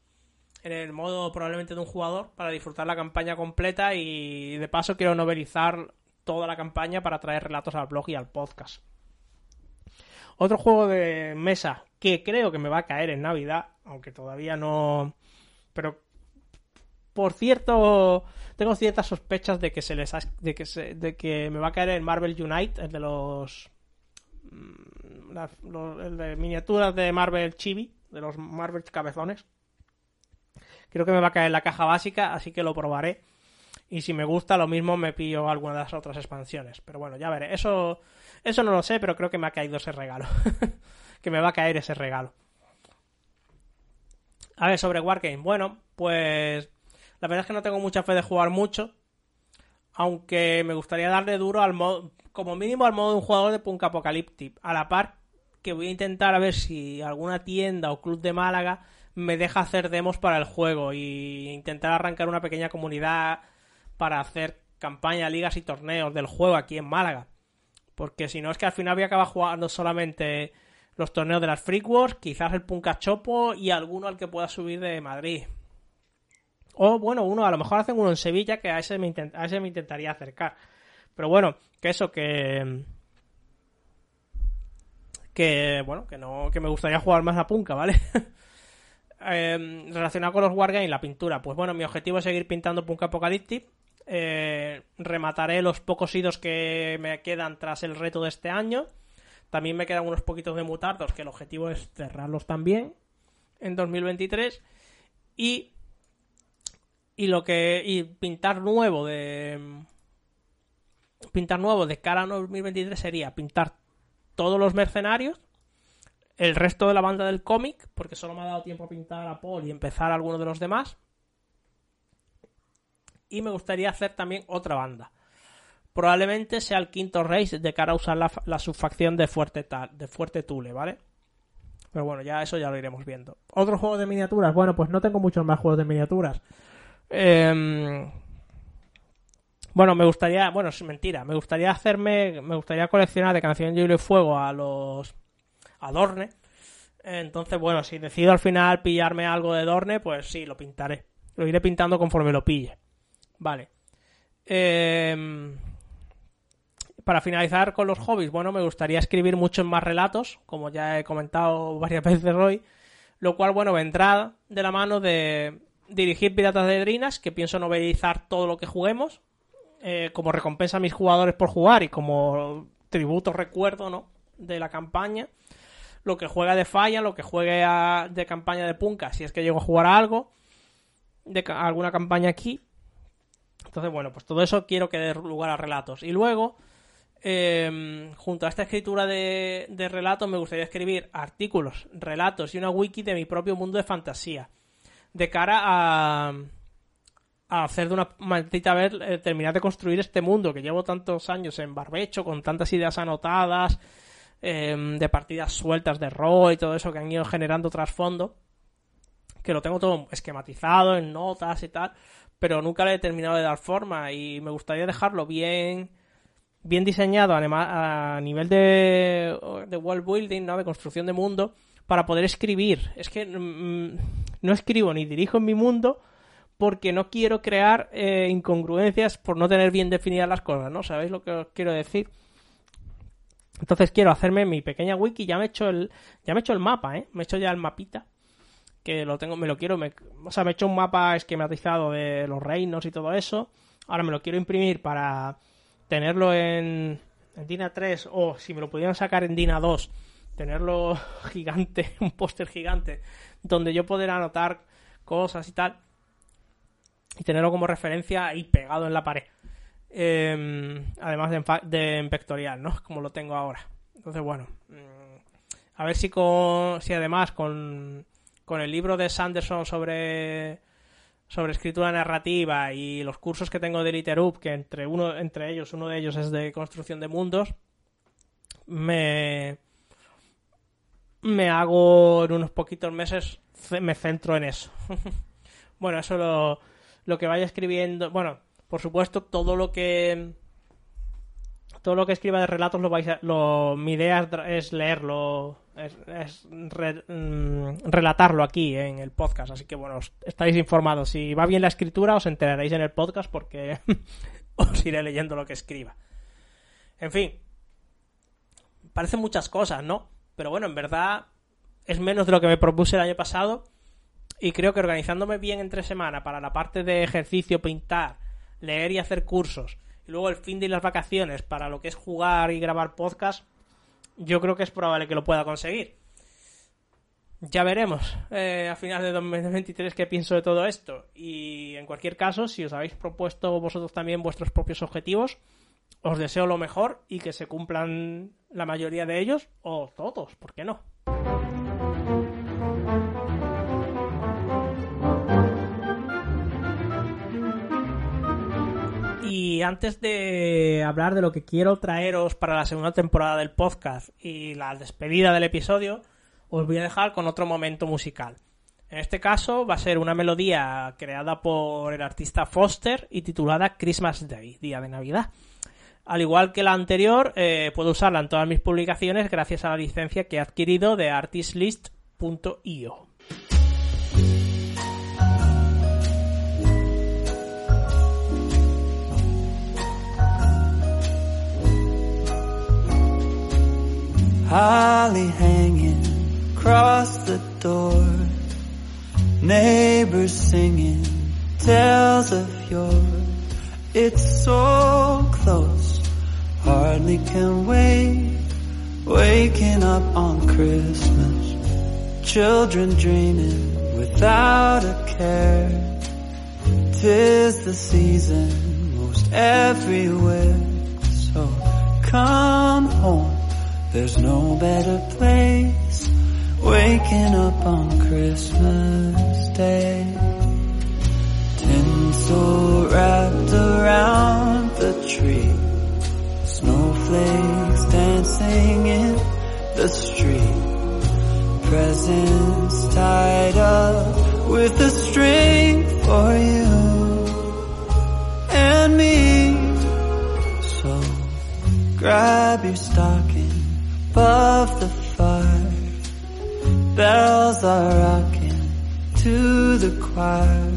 en el modo probablemente de un jugador para disfrutar la campaña completa y de paso quiero novelizar toda la campaña para traer relatos al blog y al podcast. Otro juego de mesa que creo que me va a caer en Navidad, aunque todavía no... Pero por cierto, tengo ciertas sospechas de que se les de que se, de que me va a caer el Marvel Unite, el de los, mm, el de miniaturas de Marvel Chibi, de los Marvel cabezones. Creo que me va a caer la caja básica, así que lo probaré. Y si me gusta, lo mismo me pillo alguna de las otras expansiones. Pero bueno, ya veré. Eso, eso no lo sé, pero creo que me ha caído ese regalo. que me va a caer ese regalo. A ver, sobre Wargame. Bueno, pues la verdad es que no tengo mucha fe de jugar mucho. Aunque me gustaría darle duro al modo, como mínimo al modo de un jugador de Punk Apocalyptic. A la par que voy a intentar a ver si alguna tienda o club de Málaga me deja hacer demos para el juego y intentar arrancar una pequeña comunidad para hacer campaña, ligas y torneos del juego aquí en Málaga. Porque si no es que al final voy a acabar jugando solamente los torneos de las Freak Wars, quizás el Puncachopo y alguno al que pueda subir de Madrid. O bueno, uno, a lo mejor hacen uno en Sevilla que a ese me, a ese me intentaría acercar. Pero bueno, que eso, que que bueno, que no, que me gustaría jugar más a Punka, ¿vale? Em, relacionado con los Wargames, la pintura, pues bueno, mi objetivo es seguir pintando Punka Apocalyptic. Eh, remataré los pocos idos que me quedan tras el reto de este año. También me quedan unos poquitos de mutardos, que el objetivo es cerrarlos también en 2023. Y, y lo que. Y pintar nuevo de. Pintar nuevo de cara a 2023 sería pintar todos los mercenarios, el resto de la banda del cómic, porque solo me ha dado tiempo a pintar a Paul y empezar a alguno de los demás. Y me gustaría hacer también otra banda. Probablemente sea el quinto race de cara a usar la, subfacción de Fuerte, de Fuerte Tule, ¿vale? Pero bueno, ya eso ya lo iremos viendo. ¿Otro juego de miniaturas? Bueno, pues no tengo muchos más juegos de miniaturas. Eh, bueno, me gustaría, bueno, es mentira, me gustaría hacerme, me gustaría coleccionar de Canción de Hielo y Fuego a los Adorne. Entonces, bueno, si decido al final pillarme algo de Dorne, pues sí, lo pintaré. Lo iré pintando conforme lo pille. Vale. Em, para finalizar con los hobbies, bueno, me gustaría escribir muchos más relatos, como ya he comentado varias veces hoy, lo cual, bueno, vendrá de la mano de dirigir Piratas de Drinas, que pienso novelizar todo lo que juguemos, eh, como recompensa a mis jugadores por jugar y como tributo recuerdo, ¿no? De la campaña. Lo que juega de falla, lo que juegue de campaña de punka, si es que llego a jugar a algo, de alguna campaña aquí. Entonces, bueno, pues todo eso quiero que dé lugar a relatos. Y luego, em, junto a esta escritura de relatos, me gustaría escribir artículos, relatos y una wiki de mi propio mundo de fantasía. De cara a, hacer de una maldita vez eh, terminar de construir este mundo que llevo tantos años en barbecho, con tantas ideas anotadas, em, de partidas sueltas de rol y todo eso que han ido generando trasfondo, que lo tengo todo esquematizado en notas y tal, pero nunca le he terminado de dar forma y me gustaría dejarlo bien bien diseñado a, nivel de, de world building, ¿no? de construcción de mundo, para poder escribir. Es que mm, no escribo ni dirijo en mi mundo, porque no quiero crear eh, incongruencias por no tener bien definidas las cosas, ¿no? ¿Sabéis lo que os quiero decir? Entonces quiero hacerme mi pequeña wiki, ya me he hecho el, ya me he hecho el mapa, ¿eh? Me he hecho ya el mapita, que lo tengo, me lo quiero, o sea, me he hecho un mapa esquematizado de los reinos y todo eso. Ahora me lo quiero imprimir para tenerlo en, en DINA 3 o si me lo pudieran sacar en DINA 2, tenerlo gigante, un póster gigante, donde yo poder anotar cosas y tal y tenerlo como referencia ahí pegado en la pared. Em, además de, en pectorial, ¿no? Como lo tengo ahora. Entonces, bueno. Mm, a ver si con. si además con. con el libro de Sanderson sobre. sobre escritura narrativa y los cursos que tengo de Literup, que entre uno, entre ellos, uno de ellos es de construcción de mundos. Me. Me hago en unos poquitos meses. me centro en eso. bueno, eso lo lo que vaya escribiendo, bueno, por supuesto, todo lo que todo lo que escriba de relatos lo vais a, lo, mi idea es, leerlo, es, mm, relatarlo aquí en el podcast, así que bueno, estáis informados. Si va bien la escritura, os enteraréis en el podcast porque os iré leyendo lo que escriba. En fin, parecen muchas cosas, ¿no? Pero bueno, en verdad es menos de lo que me propuse el año pasado Y creo que organizándome bien entre semana para la parte de ejercicio, pintar, leer y hacer cursos, y luego el fin de las vacaciones para lo que es jugar y grabar podcast, yo creo que es probable que lo pueda conseguir. Ya veremos eh, a final de 2023 qué pienso de todo esto. Y en cualquier caso, si os habéis propuesto vosotros también vuestros propios objetivos, os deseo lo mejor y que se cumplan la mayoría de ellos o todos, ¿por qué no? Y antes de hablar de lo que quiero traeros para la segunda temporada del podcast y la despedida del episodio, os voy a dejar con otro momento musical. En este caso va a ser una melodía creada por el artista Foster y titulada Christmas Day, Día de Navidad. Al igual que la anterior, eh, puedo usarla en todas mis publicaciones gracias a la licencia que he adquirido de artistlist.io. Holly the door. Neighbors tales of. It's so close, hardly can wait. Waking up on Christmas, children dreaming without a care. Tis the season most everywhere, so come home. There's no better place waking up on Christmas Day. Tinsel wrapped around the tree, snowflakes dancing in the street. Presents tied up with a string for you and me. So grab your stocking above the fire. Bells are rocking to the choir.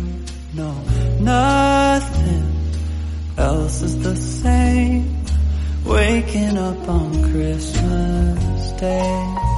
No, nothing else is the same. Waking up on Christmas Day.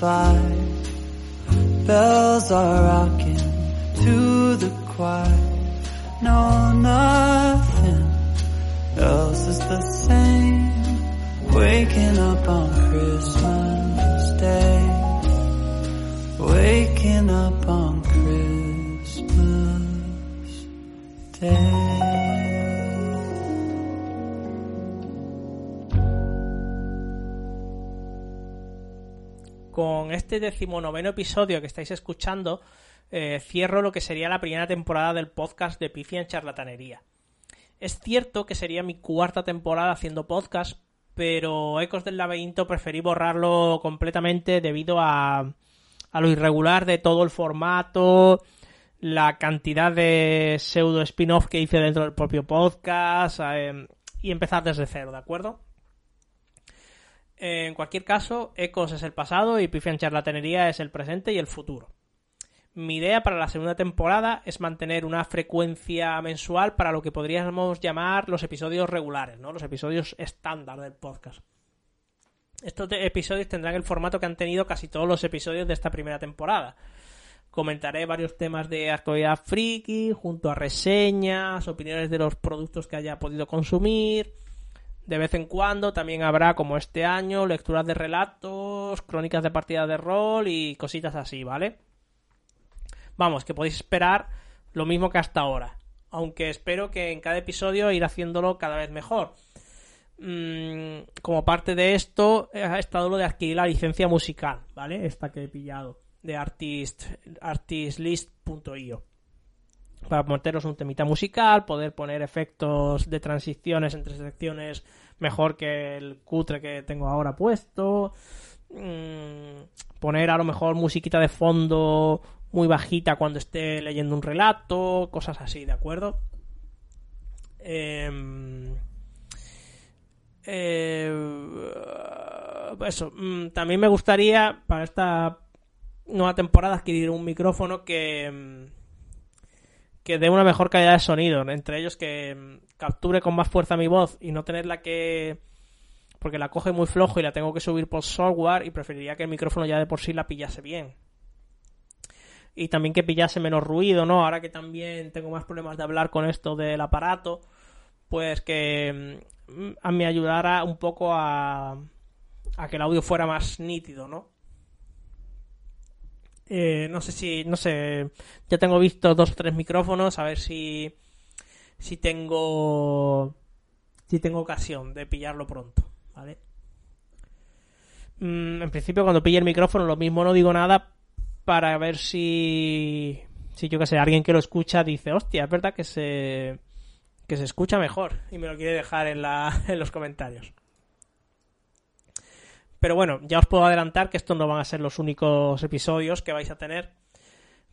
five. Bells are out. Con este decimonoveno episodio que estáis escuchando, eh, cierro lo que sería la primera temporada del podcast de Pifia en Charlatanería. Es cierto que sería mi cuarta temporada haciendo podcast, pero Ecos del Laberinto preferí borrarlo completamente debido a, a lo irregular de todo el formato, la cantidad de pseudo spin-off que hice dentro del propio podcast eh, y empezar desde cero, ¿de acuerdo? En cualquier caso, Ecos es el pasado y Pifia en Charlatanería es el presente y el futuro. Mi idea para la segunda temporada es mantener una frecuencia mensual para lo que podríamos llamar los episodios regulares, ¿no? Los episodios estándar del podcast. Estos episodios tendrán el formato que han tenido casi todos los episodios de esta primera temporada. Comentaré varios temas de actualidad friki, junto a reseñas, opiniones de los productos que haya podido consumir. De vez en cuando también habrá, como este año, lecturas de relatos, crónicas de partidas de rol y cositas así, ¿vale? Vamos, que podéis esperar lo mismo que hasta ahora. Aunque espero que en cada episodio ir haciéndolo cada vez mejor. Mm, como parte de esto, ha estado lo de adquirir la licencia musical, ¿vale? Esta que he pillado, de artist, artistlist.io. para meteros un temita musical, poder poner efectos de transiciones entre secciones mejor que el cutre que tengo ahora puesto, mm, poner a lo mejor musiquita de fondo muy bajita cuando esté leyendo un relato, cosas así, ¿de acuerdo? Em, eh, eso, mm, también me gustaría para esta nueva temporada adquirir un micrófono que mm, que dé una mejor calidad de sonido, entre ellos que mm, capture con más fuerza mi voz y no tenerla que porque la coge muy flojo y la tengo que subir por software y preferiría que el micrófono ya de por sí la pillase bien. Y también que pillase menos ruido, ¿no? Ahora que también tengo más problemas de hablar con esto del aparato, pues que mm, me ayudara un poco a, a que el audio fuera más nítido, ¿no? Eh, no sé si, no sé, ya tengo visto dos o tres micrófonos, a ver si, si tengo, si tengo ocasión de pillarlo pronto, ¿vale? Mm, en principio cuando pille el micrófono lo mismo no digo nada para ver si, si yo que sé, alguien que lo escucha dice, hostia, es verdad que se, que se escucha mejor y me lo quiere dejar en, la, en los comentarios. Pero bueno, ya os puedo adelantar que estos no van a ser los únicos episodios que vais a tener.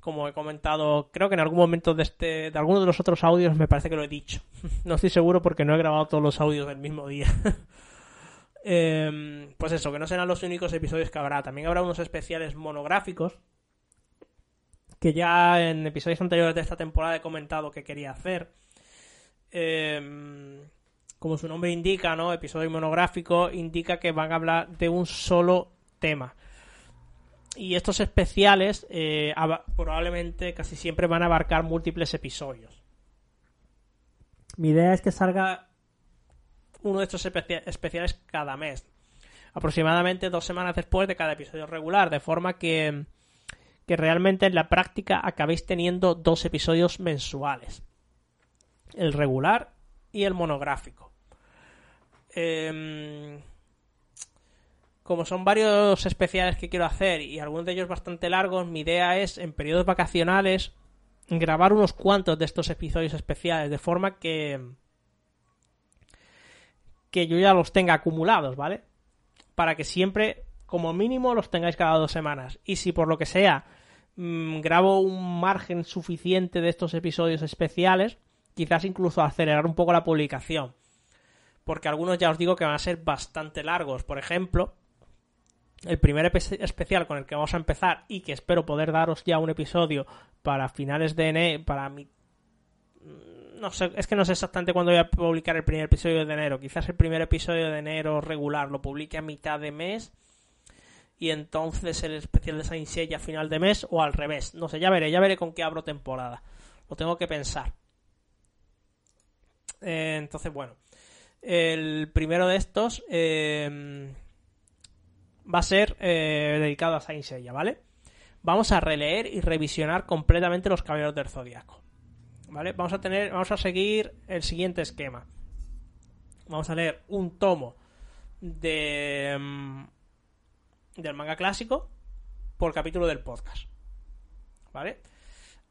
Como he comentado, creo que en algún momento de este, de alguno de los otros audios me parece que lo he dicho. no estoy seguro porque no he grabado todos los audios del mismo día. Em, pues eso, que no serán los únicos episodios que habrá. También habrá unos especiales monográficos. Que ya en episodios anteriores de esta temporada he comentado que quería hacer. Eh, como su nombre indica, ¿no? Episodio monográfico, indica que van a hablar de un solo tema. Y estos especiales eh, probablemente casi siempre van a abarcar múltiples episodios. Mi idea es que salga uno de estos especiales cada mes. Aproximadamente dos semanas después de cada episodio regular. De forma que, que realmente en la práctica acabéis teniendo dos episodios mensuales. El regular y el monográfico. Em, como son varios especiales que quiero hacer y algunos de ellos bastante largos, mi idea es en periodos vacacionales grabar unos cuantos de estos episodios especiales de forma que que yo ya los tenga acumulados, ¿vale? Para que siempre, como mínimo, los tengáis cada dos semanas. Y si por lo que sea mm, grabo un margen suficiente de estos episodios especiales, quizás incluso acelerar un poco la publicación porque algunos ya os digo que van a ser bastante largos. Por ejemplo, el primer especial con el que vamos a empezar y que espero poder daros ya un episodio para finales de enero, para mi... Mm, no sé, es que no sé exactamente cuándo voy a publicar el primer episodio de enero. Quizás el primer episodio de enero regular lo publique a mitad de mes y entonces el especial de Saint Seiya a final de mes o al revés. No sé, ya veré, ya veré con qué abro temporada. Lo tengo que pensar. Eh, entonces, bueno. El primero de estos eh, va a ser eh, dedicado a Saint ¿vale? Vamos a releer y revisionar completamente los Caballeros del Zodiaco. ¿Vale? Vamos a tener, vamos a seguir el siguiente esquema. Vamos a leer un tomo de mm, del manga clásico por capítulo del podcast. ¿Vale?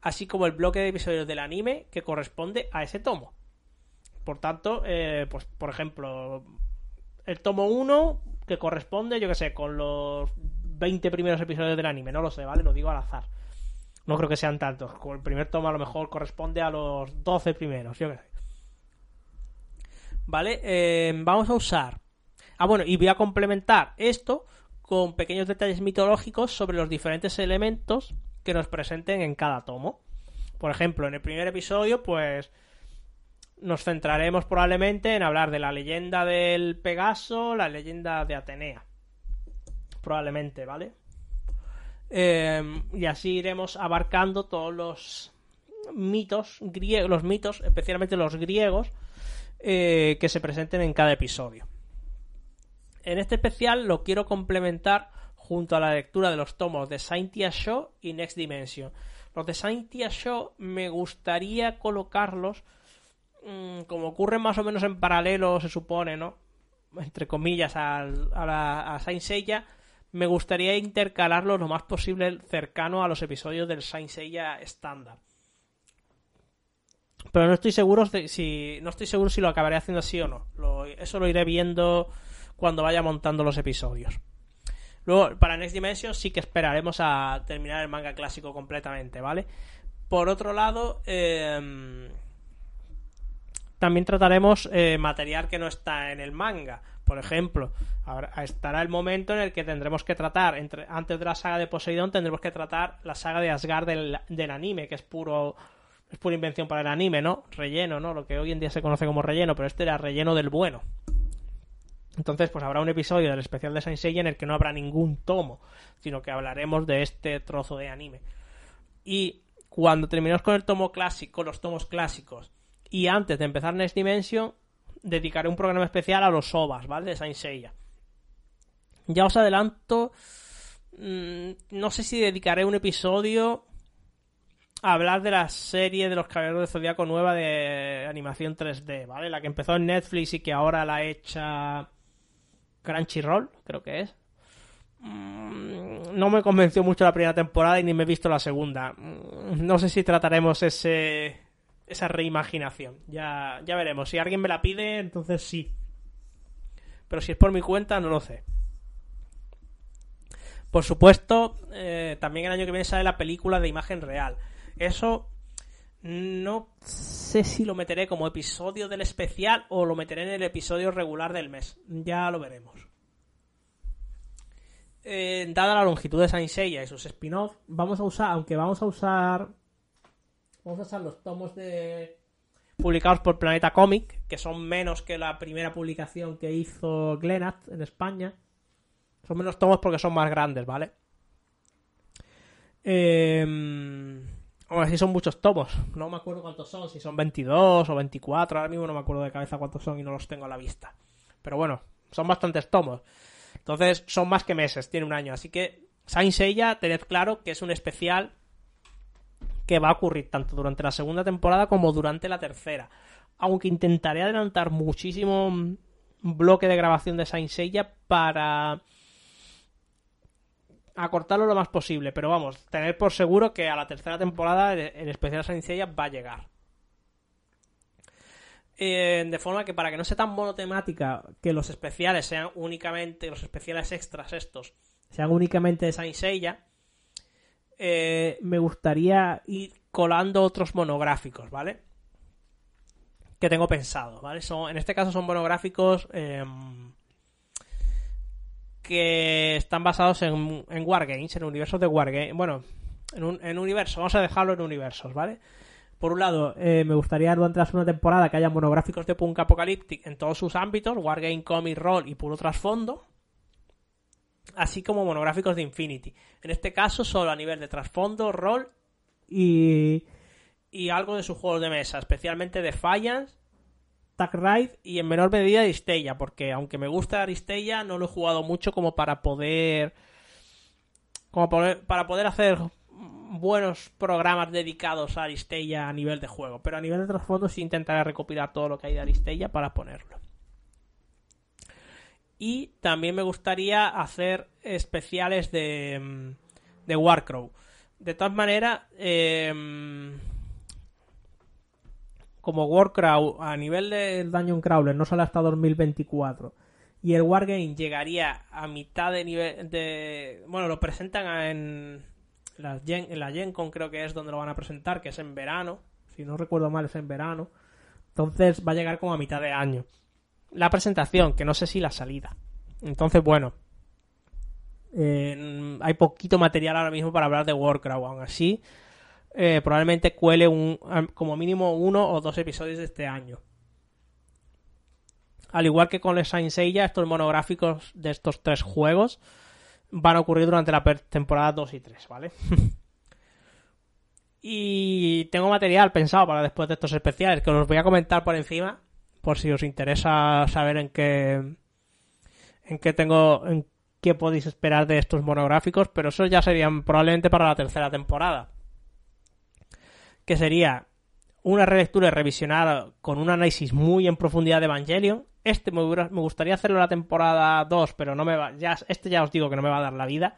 Así como el bloque de episodios del anime que corresponde a ese tomo. Por tanto, eh, pues por ejemplo, el tomo 1 que corresponde, yo que sé, con los 20 primeros episodios del anime, no lo sé, ¿vale? Lo digo al azar. No creo que sean tantos. El primer tomo a lo mejor corresponde a los 12 primeros, yo que sé. ¿Vale? Eh, vamos a usar. Ah, bueno, y voy a complementar esto con pequeños detalles mitológicos sobre los diferentes elementos que nos presenten en cada tomo. Por ejemplo, en el primer episodio, pues nos centraremos probablemente en hablar de la leyenda del Pegaso, la leyenda de Atenea. Probablemente, ¿vale? Eh, y así iremos abarcando todos los mitos griegos, los mitos, especialmente los griegos, eh, que se presenten en cada episodio. En este especial lo quiero complementar junto a la lectura de los tomos de Saintia Show y Next Dimension. Los de Saintia Show me gustaría colocarlos como ocurre más o menos en paralelo, se supone, ¿no? Entre comillas, a, la, a Saint Seiya, me gustaría intercalarlo lo más posible cercano a los episodios del Saint Seiya estándar. Pero no estoy seguro de si no estoy seguro si lo acabaré haciendo así o no. Lo- eso lo iré viendo cuando vaya montando los episodios. Luego, para Next Dimension sí que esperaremos a terminar el manga clásico completamente, ¿vale? Por otro lado, eh, también trataremos eh, material que no está en el manga. Por ejemplo, ahora estará el momento en el que tendremos que tratar, entre, antes de la saga de Poseidón, tendremos que tratar la saga de Asgard del, del anime, que es puro es pura invención para el anime, ¿no? Relleno, ¿no? Lo que hoy en día se conoce como relleno, pero este era relleno del bueno. Entonces, pues habrá un episodio del especial de Saint Seiya en el que no habrá ningún tomo, sino que hablaremos de este trozo de anime. Y cuando terminemos con el tomo clásico, los tomos clásicos, y antes de empezar Next Dimension, dedicaré un programa especial a los OVAs, ¿vale? De Saint Seiya. Ya os adelanto, mm, no sé si dedicaré un episodio a hablar de la serie de los Caballeros de Zodíaco nueva de animación 3D, ¿vale? La que empezó en Netflix y que ahora la hecha Crunchyroll, creo que es. Mm, No me convenció mucho la primera temporada y ni me he visto la segunda. Mm, No sé si trataremos ese esa reimaginación. Ya, ya veremos. Si alguien me la pide, entonces sí. Pero si es por mi cuenta, no lo sé. Por supuesto, eh, también el año que viene sale la película de imagen real. Eso no sé si lo meteré como episodio del especial o lo meteré en el episodio regular del mes. Ya lo veremos. Dada la longitud de Saint Seiya y sus spin-off, vamos a usar, aunque vamos a usar vamos a usar los tomos de publicados por Planeta Comic, que son menos que la primera publicación que hizo Glenat en España. Son menos tomos porque son más grandes, ¿vale? Eh, aún así son muchos tomos. No me acuerdo cuántos son, si son 22 o 24. Ahora mismo no me acuerdo de cabeza cuántos son y no los tengo a la vista. Pero bueno, son bastantes tomos. Entonces son más que meses, tiene un año. Así que Saint Seiya, tened claro que es un especial que va a ocurrir tanto durante la segunda temporada como durante la tercera. Aunque intentaré adelantar muchísimo bloque de grabación de Saint Seiya para acortarlo lo más posible. Pero vamos, tener por seguro que a la tercera temporada el especial Saint Seiya va a llegar. Eh, de forma que para que no sea tan monotemática que los especiales sean únicamente los especiales extras estos sean únicamente de Saint Seiya eh, me gustaría ir colando otros monográficos, ¿vale? Que tengo pensado, ¿vale? Son, en este caso son monográficos eh, que están basados en, en Wargames, en universos de Wargames. Bueno, en un en universo, vamos a dejarlo en universos, ¿vale? Por un lado, eh, me gustaría durante la segunda temporada que haya monográficos de Punk Apocalyptic en todos sus ámbitos, Wargame, Comic, Roll y puro trasfondo así como monográficos de Infinity. En este caso, solo a nivel de trasfondo, rol y, algo de sus juegos de mesa, especialmente Defiance, Tag Ride y en menor medida Aristella, porque aunque me gusta Aristella, no lo he jugado mucho como para poder. como para poder hacer buenos programas dedicados a Aristella a nivel de juego. Pero a nivel de trasfondo sí intentaré recopilar todo lo que hay de Aristella para ponerlo. Y también me gustaría hacer especiales de, mm, de Warcrow. De todas maneras, eh, como Warcrow a nivel de Dungeon Crawler no sale hasta 2024 y el Wargame llegaría a mitad de nivel de... Bueno, lo presentan en, la Gen, en la Gen Con creo que es donde lo van a presentar, que es en verano. Si no recuerdo mal es en verano. Entonces va a llegar como a mitad de año la presentación, que no sé si la salida. Entonces, bueno, eh, hay poquito material ahora mismo para hablar de Warcraft. Aún así, eh, probablemente cuele un, como mínimo uno o dos episodios de este año. Al igual que con el Saint Seiya, estos monográficos de estos tres juegos van a ocurrir durante la temporada 2 y 3, ¿vale? y tengo material pensado para después de estos especiales que os voy a comentar por encima por si os interesa saber en qué en qué tengo en qué podéis esperar de estos monográficos, pero eso ya serían probablemente para la tercera temporada. Que sería una relectura revisionada con un análisis muy en profundidad de Evangelion. Este me, gustaría hacerlo en la temporada 2, pero no me va, ya, este ya os digo que no me va a dar la vida.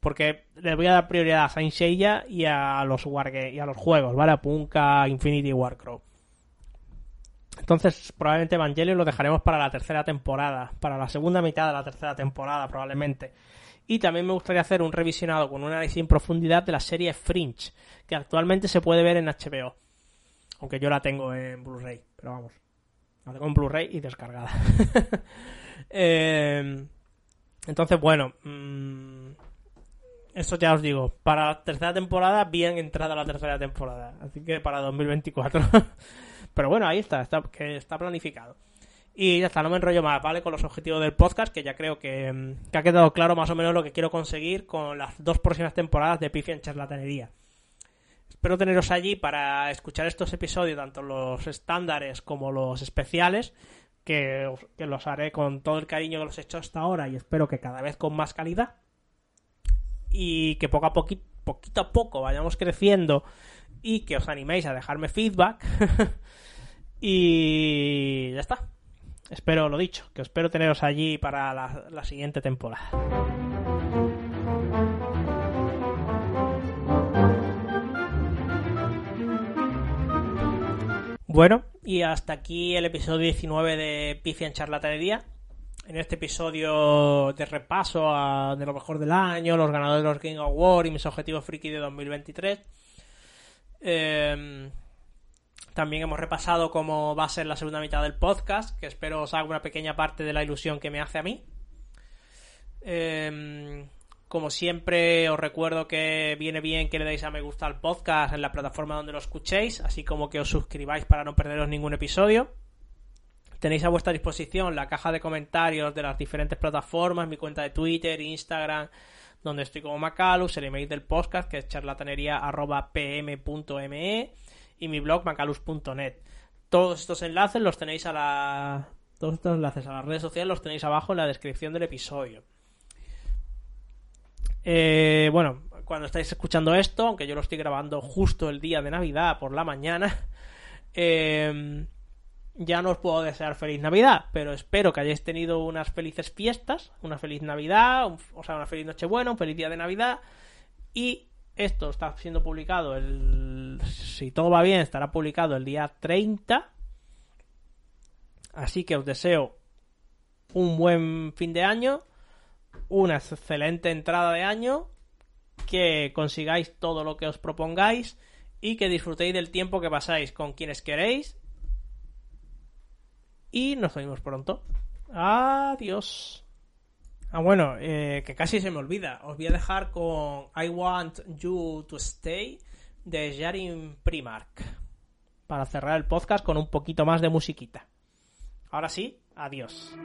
Porque le voy a dar prioridad a Saint y a los y a los juegos, ¿vale? A Punka, Infinity y Warcraft. Entonces, probablemente Evangelion lo dejaremos para la tercera temporada, para la segunda mitad de la tercera temporada, probablemente. Y también me gustaría hacer un revisionado con un análisis en profundidad de la serie Fringe, que actualmente se puede ver en HBO. Aunque yo la tengo en Blu-ray, pero vamos. La tengo en Blu-ray y descargada. eh, entonces, bueno. Mmm, eso ya os digo. Para la tercera temporada, bien entrada la tercera temporada. Así que para 2024. pero bueno, ahí está, está, que está planificado. Y ya está, no me enrollo más, ¿vale? Con los objetivos del podcast, que ya creo que, que, ha quedado claro más o menos lo que quiero conseguir con las dos próximas temporadas de Pifia en Charlatanería. Espero teneros allí para escuchar estos episodios, tanto los estándares como los especiales, que, que los haré con todo el cariño que los he hecho hasta ahora y espero que cada vez con más calidad. Y que poco a poquito, poquito a poco vayamos creciendo y que os animéis a dejarme feedback. y ya está espero lo dicho, que espero teneros allí para la, siguiente temporada. Bueno, y hasta aquí el episodio 19 de Pifia en Charlatanería. En este episodio de repaso a, de lo mejor del año, los ganadores de los Game Awards y mis objetivos friki de 2023. Eh, también hemos repasado cómo va a ser la segunda mitad del podcast, que espero os haga una pequeña parte de la ilusión que me hace a mí. Eh, como siempre, os recuerdo que viene bien que le deis a me gusta al podcast en la plataforma donde lo escuchéis, así como que os suscribáis para no perderos ningún episodio. Tenéis a vuestra disposición la caja de comentarios de las diferentes plataformas, mi cuenta de Twitter, Instagram, donde estoy como Macalus, el email del podcast que es charlatanería.pm.me y mi blog macalus.net. Todos estos enlaces los tenéis a la... Todos estos enlaces a las redes sociales los tenéis abajo en la descripción del episodio. Eh, bueno, cuando estáis escuchando esto, aunque yo lo estoy grabando justo el día de Navidad por la mañana, eh, ya no os puedo desear feliz Navidad, pero espero que hayáis tenido unas felices fiestas, una feliz Navidad, o sea, una feliz Nochebuena, un feliz día de Navidad. Y esto está siendo publicado el si todo va bien estará publicado el día 30 así que os deseo un buen fin de año una excelente entrada de año que consigáis todo lo que os propongáis y que disfrutéis del tiempo que pasáis con quienes queréis y nos vemos pronto adiós Ah, bueno, eh, que casi se me olvida. Os voy a dejar con I Want You to Stay de Jarin Primark. Para cerrar el podcast con un poquito más de musiquita. Ahora sí, adiós.